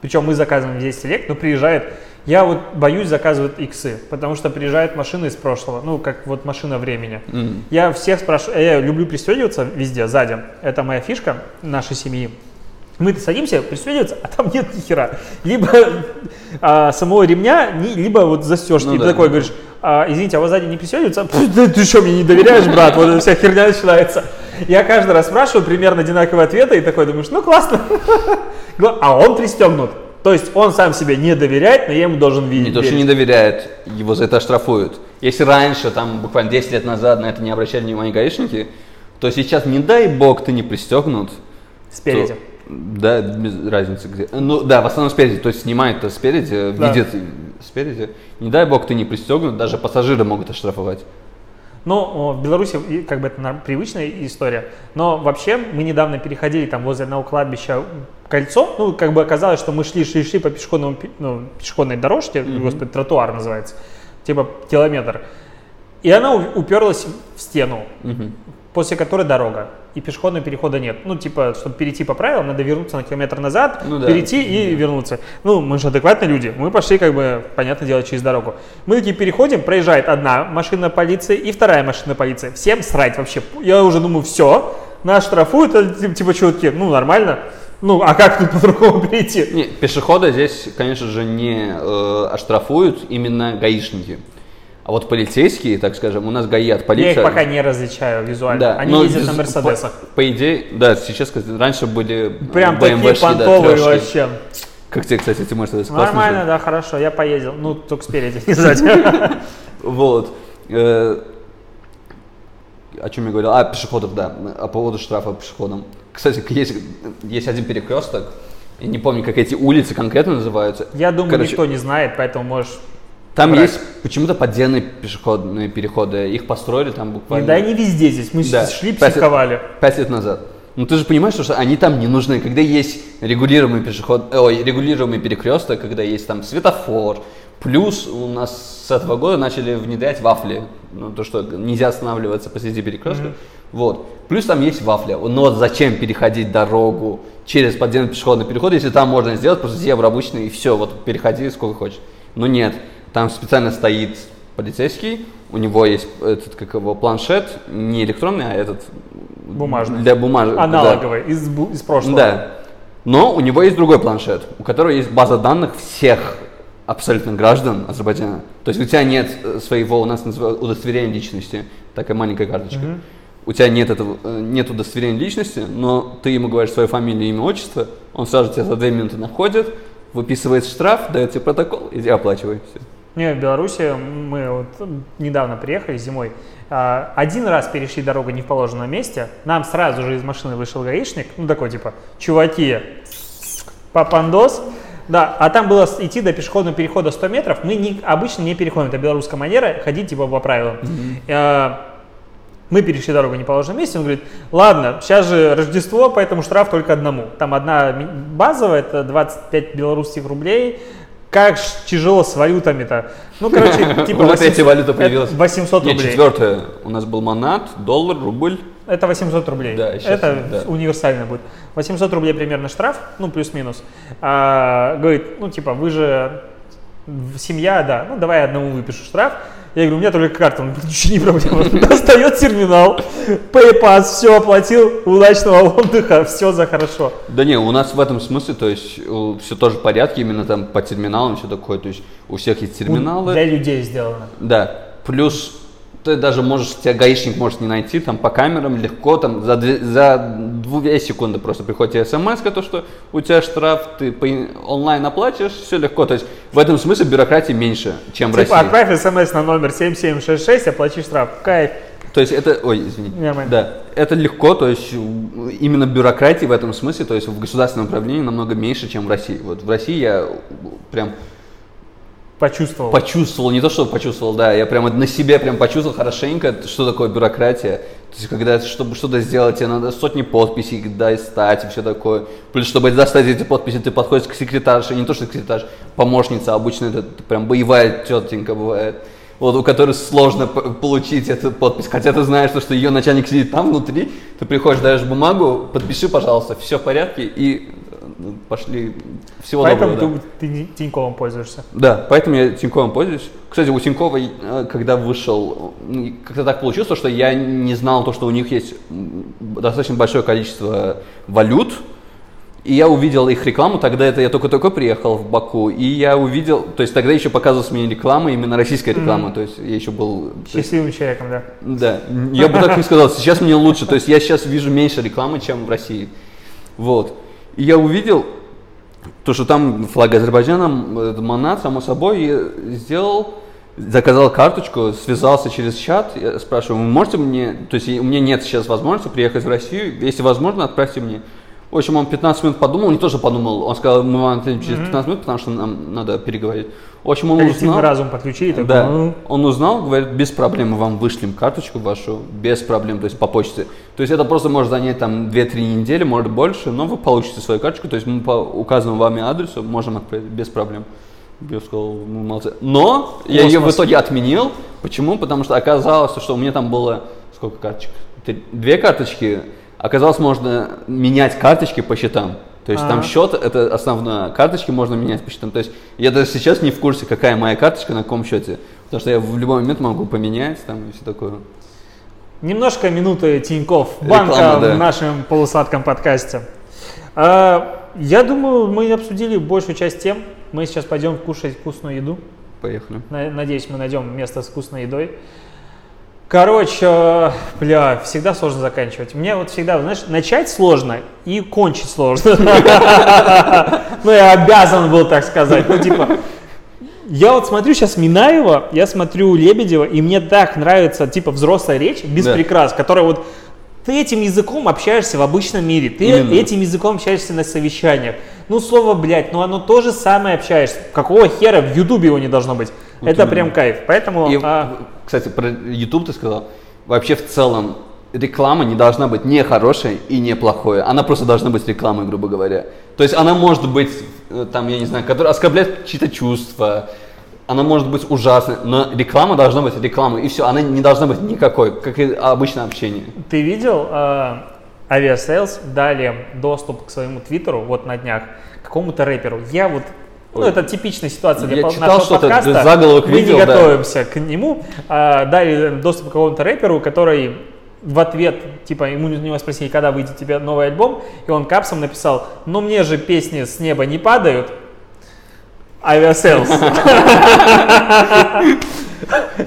Причем мы заказываем здесь селект, но приезжает. Я вот боюсь заказывать иксы, потому что приезжают машины из прошлого, ну как вот машина времени. М. Я всех спрашиваю, я люблю пристегиваться везде сзади. Это моя фишка нашей семьи. Мы-то садимся пристегиваться, а там нет ни хера. Либо а, самого ремня, ни- либо вот застежки. Ну И ты да. такой говоришь, «А, извините, а у вас сзади не пристегивается? «Пф, да ты что, мне не доверяешь, брат? Вот эта вся херня начинается. Я каждый раз спрашиваю примерно одинаковые ответы и такой думаешь, ну классно. А он пристегнут. То есть он сам себе не доверяет, но я ему должен видеть. Не то, что не доверяет, его за это штрафуют. Если раньше, там буквально 10 лет назад на это не обращали внимания гаишники, то сейчас, не дай бог, ты не пристегнут, Спереди. то Да, без разницы где. Ну да, в основном спереди, то есть снимают-то спереди, Да. видят спереди. Не дай бог ты не пристегнут, даже пассажиры могут оштрафовать. Ну, о, в Беларуси как бы это привычная история. Но вообще мы недавно переходили там возле одного кладбища кольцо. Ну, как бы оказалось, что мы шли, шли, шли по пешеходному, ну, пешеходной дорожке, господи, тротуар называется, типа километр. И она уперлась в стену, после которой дорога. И пешеходного перехода нет. Ну, типа, чтобы перейти по правилам, надо вернуться на километр назад, Ну да. перейти и вернуться. Ну, мы же адекватные люди. Мы пошли, как бы, понятное дело, через дорогу. Мы такие переходим, проезжает одна машина полиции и вторая машина полиции. Всем срать вообще. Я уже думаю, все, нас штрафуют, а, типа, типа, чуваки, ну, нормально. Ну, а как тут по-другому перейти? Не, пешехода здесь, конечно же, не э, оштрафуют именно гаишники. А вот полицейские, так скажем, у нас ГАИ от Я полиции. их пока не различаю визуально. Да, Они ездят на Мерседесах. По, по идее, да, сейчас, раньше были Прям такие BMW-шки, да, понтовые трёшки. вообще. Как тебе, кстати, эти Мерседесы? Нормально, же? да, хорошо, я поездил. Ну, только спереди, не сзади. Вот. Э, о чем я говорил? А, пешеходов, да. По поводу штрафа пешеходам. Кстати, есть, есть один перекресток. Я не помню, как эти улицы конкретно называются. Я думаю, Короче, никто не знает, поэтому можешь... Там врать. есть почему-то подземные пешеходные переходы. Их построили там буквально... Да, не везде здесь. Мы Да. шли, психовали. Пять лет назад. Ну ты же понимаешь, что они там не нужны. Когда есть регулируемый пешеход, ой, регулируемый перекресток, когда есть там светофор, плюс у нас с этого года начали внедрять вафли. Ну, то, что нельзя останавливаться посреди перекрестка. Вот. Плюс там есть вафля. Но вот зачем переходить дорогу через подземный пешеходный переход, если там можно сделать просто зебра обычный и все, вот переходи сколько хочешь. Но нет, там специально стоит полицейский, у него есть этот, как его, планшет, не электронный, а этот Бумажный. для бумажек. Аналоговый, из, бу- из прошлого. Да. Но у него есть другой планшет, у которого есть база данных всех абсолютно граждан Азербайджана. То есть у тебя нет э, своего, у нас называют удостоверения личности, такая маленькая карточка. У тебя нет этого, э, нет удостоверения личности, но ты ему говоришь свою фамилию, имя, отчество, он сразу тебя за две минуты находит, выписывает штраф, дает тебе протокол, иди оплачивай. Всё. Не, в Беларуси мы вот недавно приехали зимой. а, Один раз перешли дорогу не в положенном месте. Нам сразу же из машины вышел гаишник. Ну, такой типа, чуваки, папандос. Да, а там было идти до пешеходного перехода 100 метров. Мы не, обычно не переходим. Это белорусская манера, ходить типа по правилам. А, Мы перешли дорогу в неположенном месте, он говорит, ладно, сейчас же Рождество, поэтому штраф только одному. Там одна базовая, это 25 белорусских рублей. Как ж тяжело с валютами-то. Ну, короче, типа Вот эти 800 валюта появилась. 800 Нет, рублей. четвертое. У нас был манат, доллар, рубль. Это 800 рублей. Да, щас, это да. универсально будет. 800 рублей примерно штраф, ну, плюс-минус. А, говорит, ну, типа, вы же семья, да, ну, давай я одному выпишу штраф. Я говорю, у меня только карта. Он говорит, ничего не проблема. Достает терминал, PayPass, все оплатил, удачного отдыха, все за хорошо. Да не, у нас в этом смысле, то есть все тоже в порядке, именно там по терминалам все такое, то есть у всех есть терминалы. Для людей сделано. Да, плюс ты даже можешь, тебя гаишник может не найти, там по камерам легко, там за, две, за две секунды просто приходит смс, то, что у тебя штраф, ты по онлайн оплачиваешь, все легко. То есть в этом смысле бюрократии меньше, чем в Типа, России. отправь смс на номер 7766, оплати штраф. Кайф. То есть это, ой, извини, Нормально. да, это легко, то есть именно бюрократии в этом смысле, то есть в государственном управлении намного меньше, чем в России. Вот в России я прям Почувствовал. почувствовал, не то что почувствовал, да, я прямо на себе прям почувствовал хорошенько, что такое бюрократия. То есть, когда, чтобы что-то сделать, тебе надо сотни подписей достать и все такое. Плюс, чтобы достать эти подписи, ты подходишь к секретарше, не то что секретарь, помощница, обычно это прям боевая тетенька бывает. Вот, у которой сложно получить эту подпись. Хотя ты знаешь, что, что ее начальник сидит там внутри, ты приходишь, даешь бумагу, подпиши, пожалуйста, все в порядке, и пошли. Всего Поэтому доброго. да. ты, ты Тиньковым пользуешься. Да, поэтому я Тиньковым пользуюсь. Кстати, у Тинькова, э, когда вышел, как-то так получилось, что я не знал то, что у них есть достаточно большое количество валют, и я увидел их рекламу, тогда это я только-только приехал в Баку, и я увидел, то есть тогда еще показывалась мне реклама, именно российская реклама, то есть я еще был... то есть- Счастливым человеком, да. да, я бы так не сказал. Сейчас мне лучше. То есть я сейчас вижу меньше рекламы, чем в России. Вот. И я увидел, то, что там флаг Азербайджана, Манат, само собой, и сделал, заказал карточку, связался через чат, я спрашиваю, вы можете мне, то есть у меня нет сейчас возможности приехать в Россию, если возможно, отправьте мне. В общем, он 15 минут подумал, не тоже подумал, он сказал, мы вам ответим через 15 минут, потому что нам надо переговорить. В общем, он Коллективный узнал, разум подключили. такой, да, «Ну, он узнал, говорит, без проблем мы вам вышлем карточку вашу, без проблем, то есть по почте. То есть это просто может занять там 2-3 недели, может больше, но вы получите свою карточку, то есть мы по указанному вами адресу можем отправить без проблем. Я сказал, ну, молодцы. Но я ее в итоге отменил. Почему? Потому что оказалось, что у меня там было сколько карточек? Две карточки. Оказалось, можно менять карточки по счетам. То есть там А. счет это основная, карточки можно менять по счетам. То есть я даже сейчас не в курсе, какая моя карточка на каком счете. Потому что я в любой момент могу поменять там и все такое. Немножко минуты Тиньков банка Реклама, да. в нашем полусладком подкасте. А, я думаю, мы обсудили большую часть тем. Мы сейчас пойдем кушать вкусную еду. Поехали. На- Надеюсь, мы найдем место с вкусной едой. Короче, бля, всегда сложно заканчивать. Мне вот всегда, знаешь, начать сложно и кончить сложно. Ну, я обязан был так сказать. Ну, типа, я вот смотрю сейчас Минаева, я смотрю Лебедева, и мне так нравится, типа, взрослая речь без Да. прикрас, которая вот ты этим языком общаешься в обычном мире, ты Именно. этим языком общаешься на совещаниях. Ну, слово, блядь, ну оно то же самое общаешься. Какого хера в Ютубе его не должно быть? Вот Это именно. прям кайф. Поэтому, И, а, кстати, про YouTube ты сказал. Вообще в целом реклама не должна быть не хорошей и не плохой. Она просто должна быть рекламой, грубо говоря. То есть она может быть, э, там, я не знаю, которая оскорбляет чьи-то чувства. Она может быть ужасной, но реклама должна быть рекламой. И все, она не должна быть никакой, как и обычное общение. ты видел, а, Aviasales дали доступ к своему твиттеру вот на днях какому-то рэперу. Я вот ну, это типичная ситуация для Я читал нашего что-то, подкаста. заголовок Мы видел, не да. готовимся к нему. А, дали доступ к какому-то рэперу, который в ответ, типа, ему у него спросили, когда выйдет тебе новый альбом, и он капсом написал, ну мне же песни с неба не падают, Aviasales.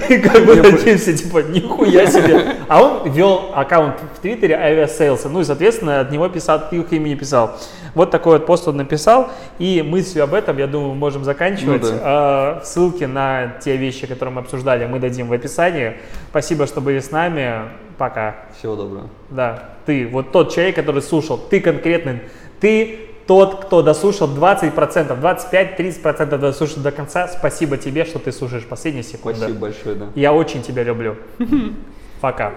И как бы все, типа, нихуя себе. А он вел аккаунт в Твиттере Aviasales. Ну и, соответственно, от него писал, ты их имени писал. Вот такой вот пост он написал. И мыслью об этом, я думаю, мы можем заканчивать. Ну да. А, Ссылки на те вещи, которые мы обсуждали, мы дадим в описании. Спасибо, что были с нами. Пока. Всего доброго. Да, ты, вот тот человек, который слушал, ты конкретный, ты тот, кто дослушал 20%, 25-30% дослушал до конца. Спасибо тебе, что ты слушаешь последние секунды. Спасибо большое, да. Я очень тебя люблю. Пока.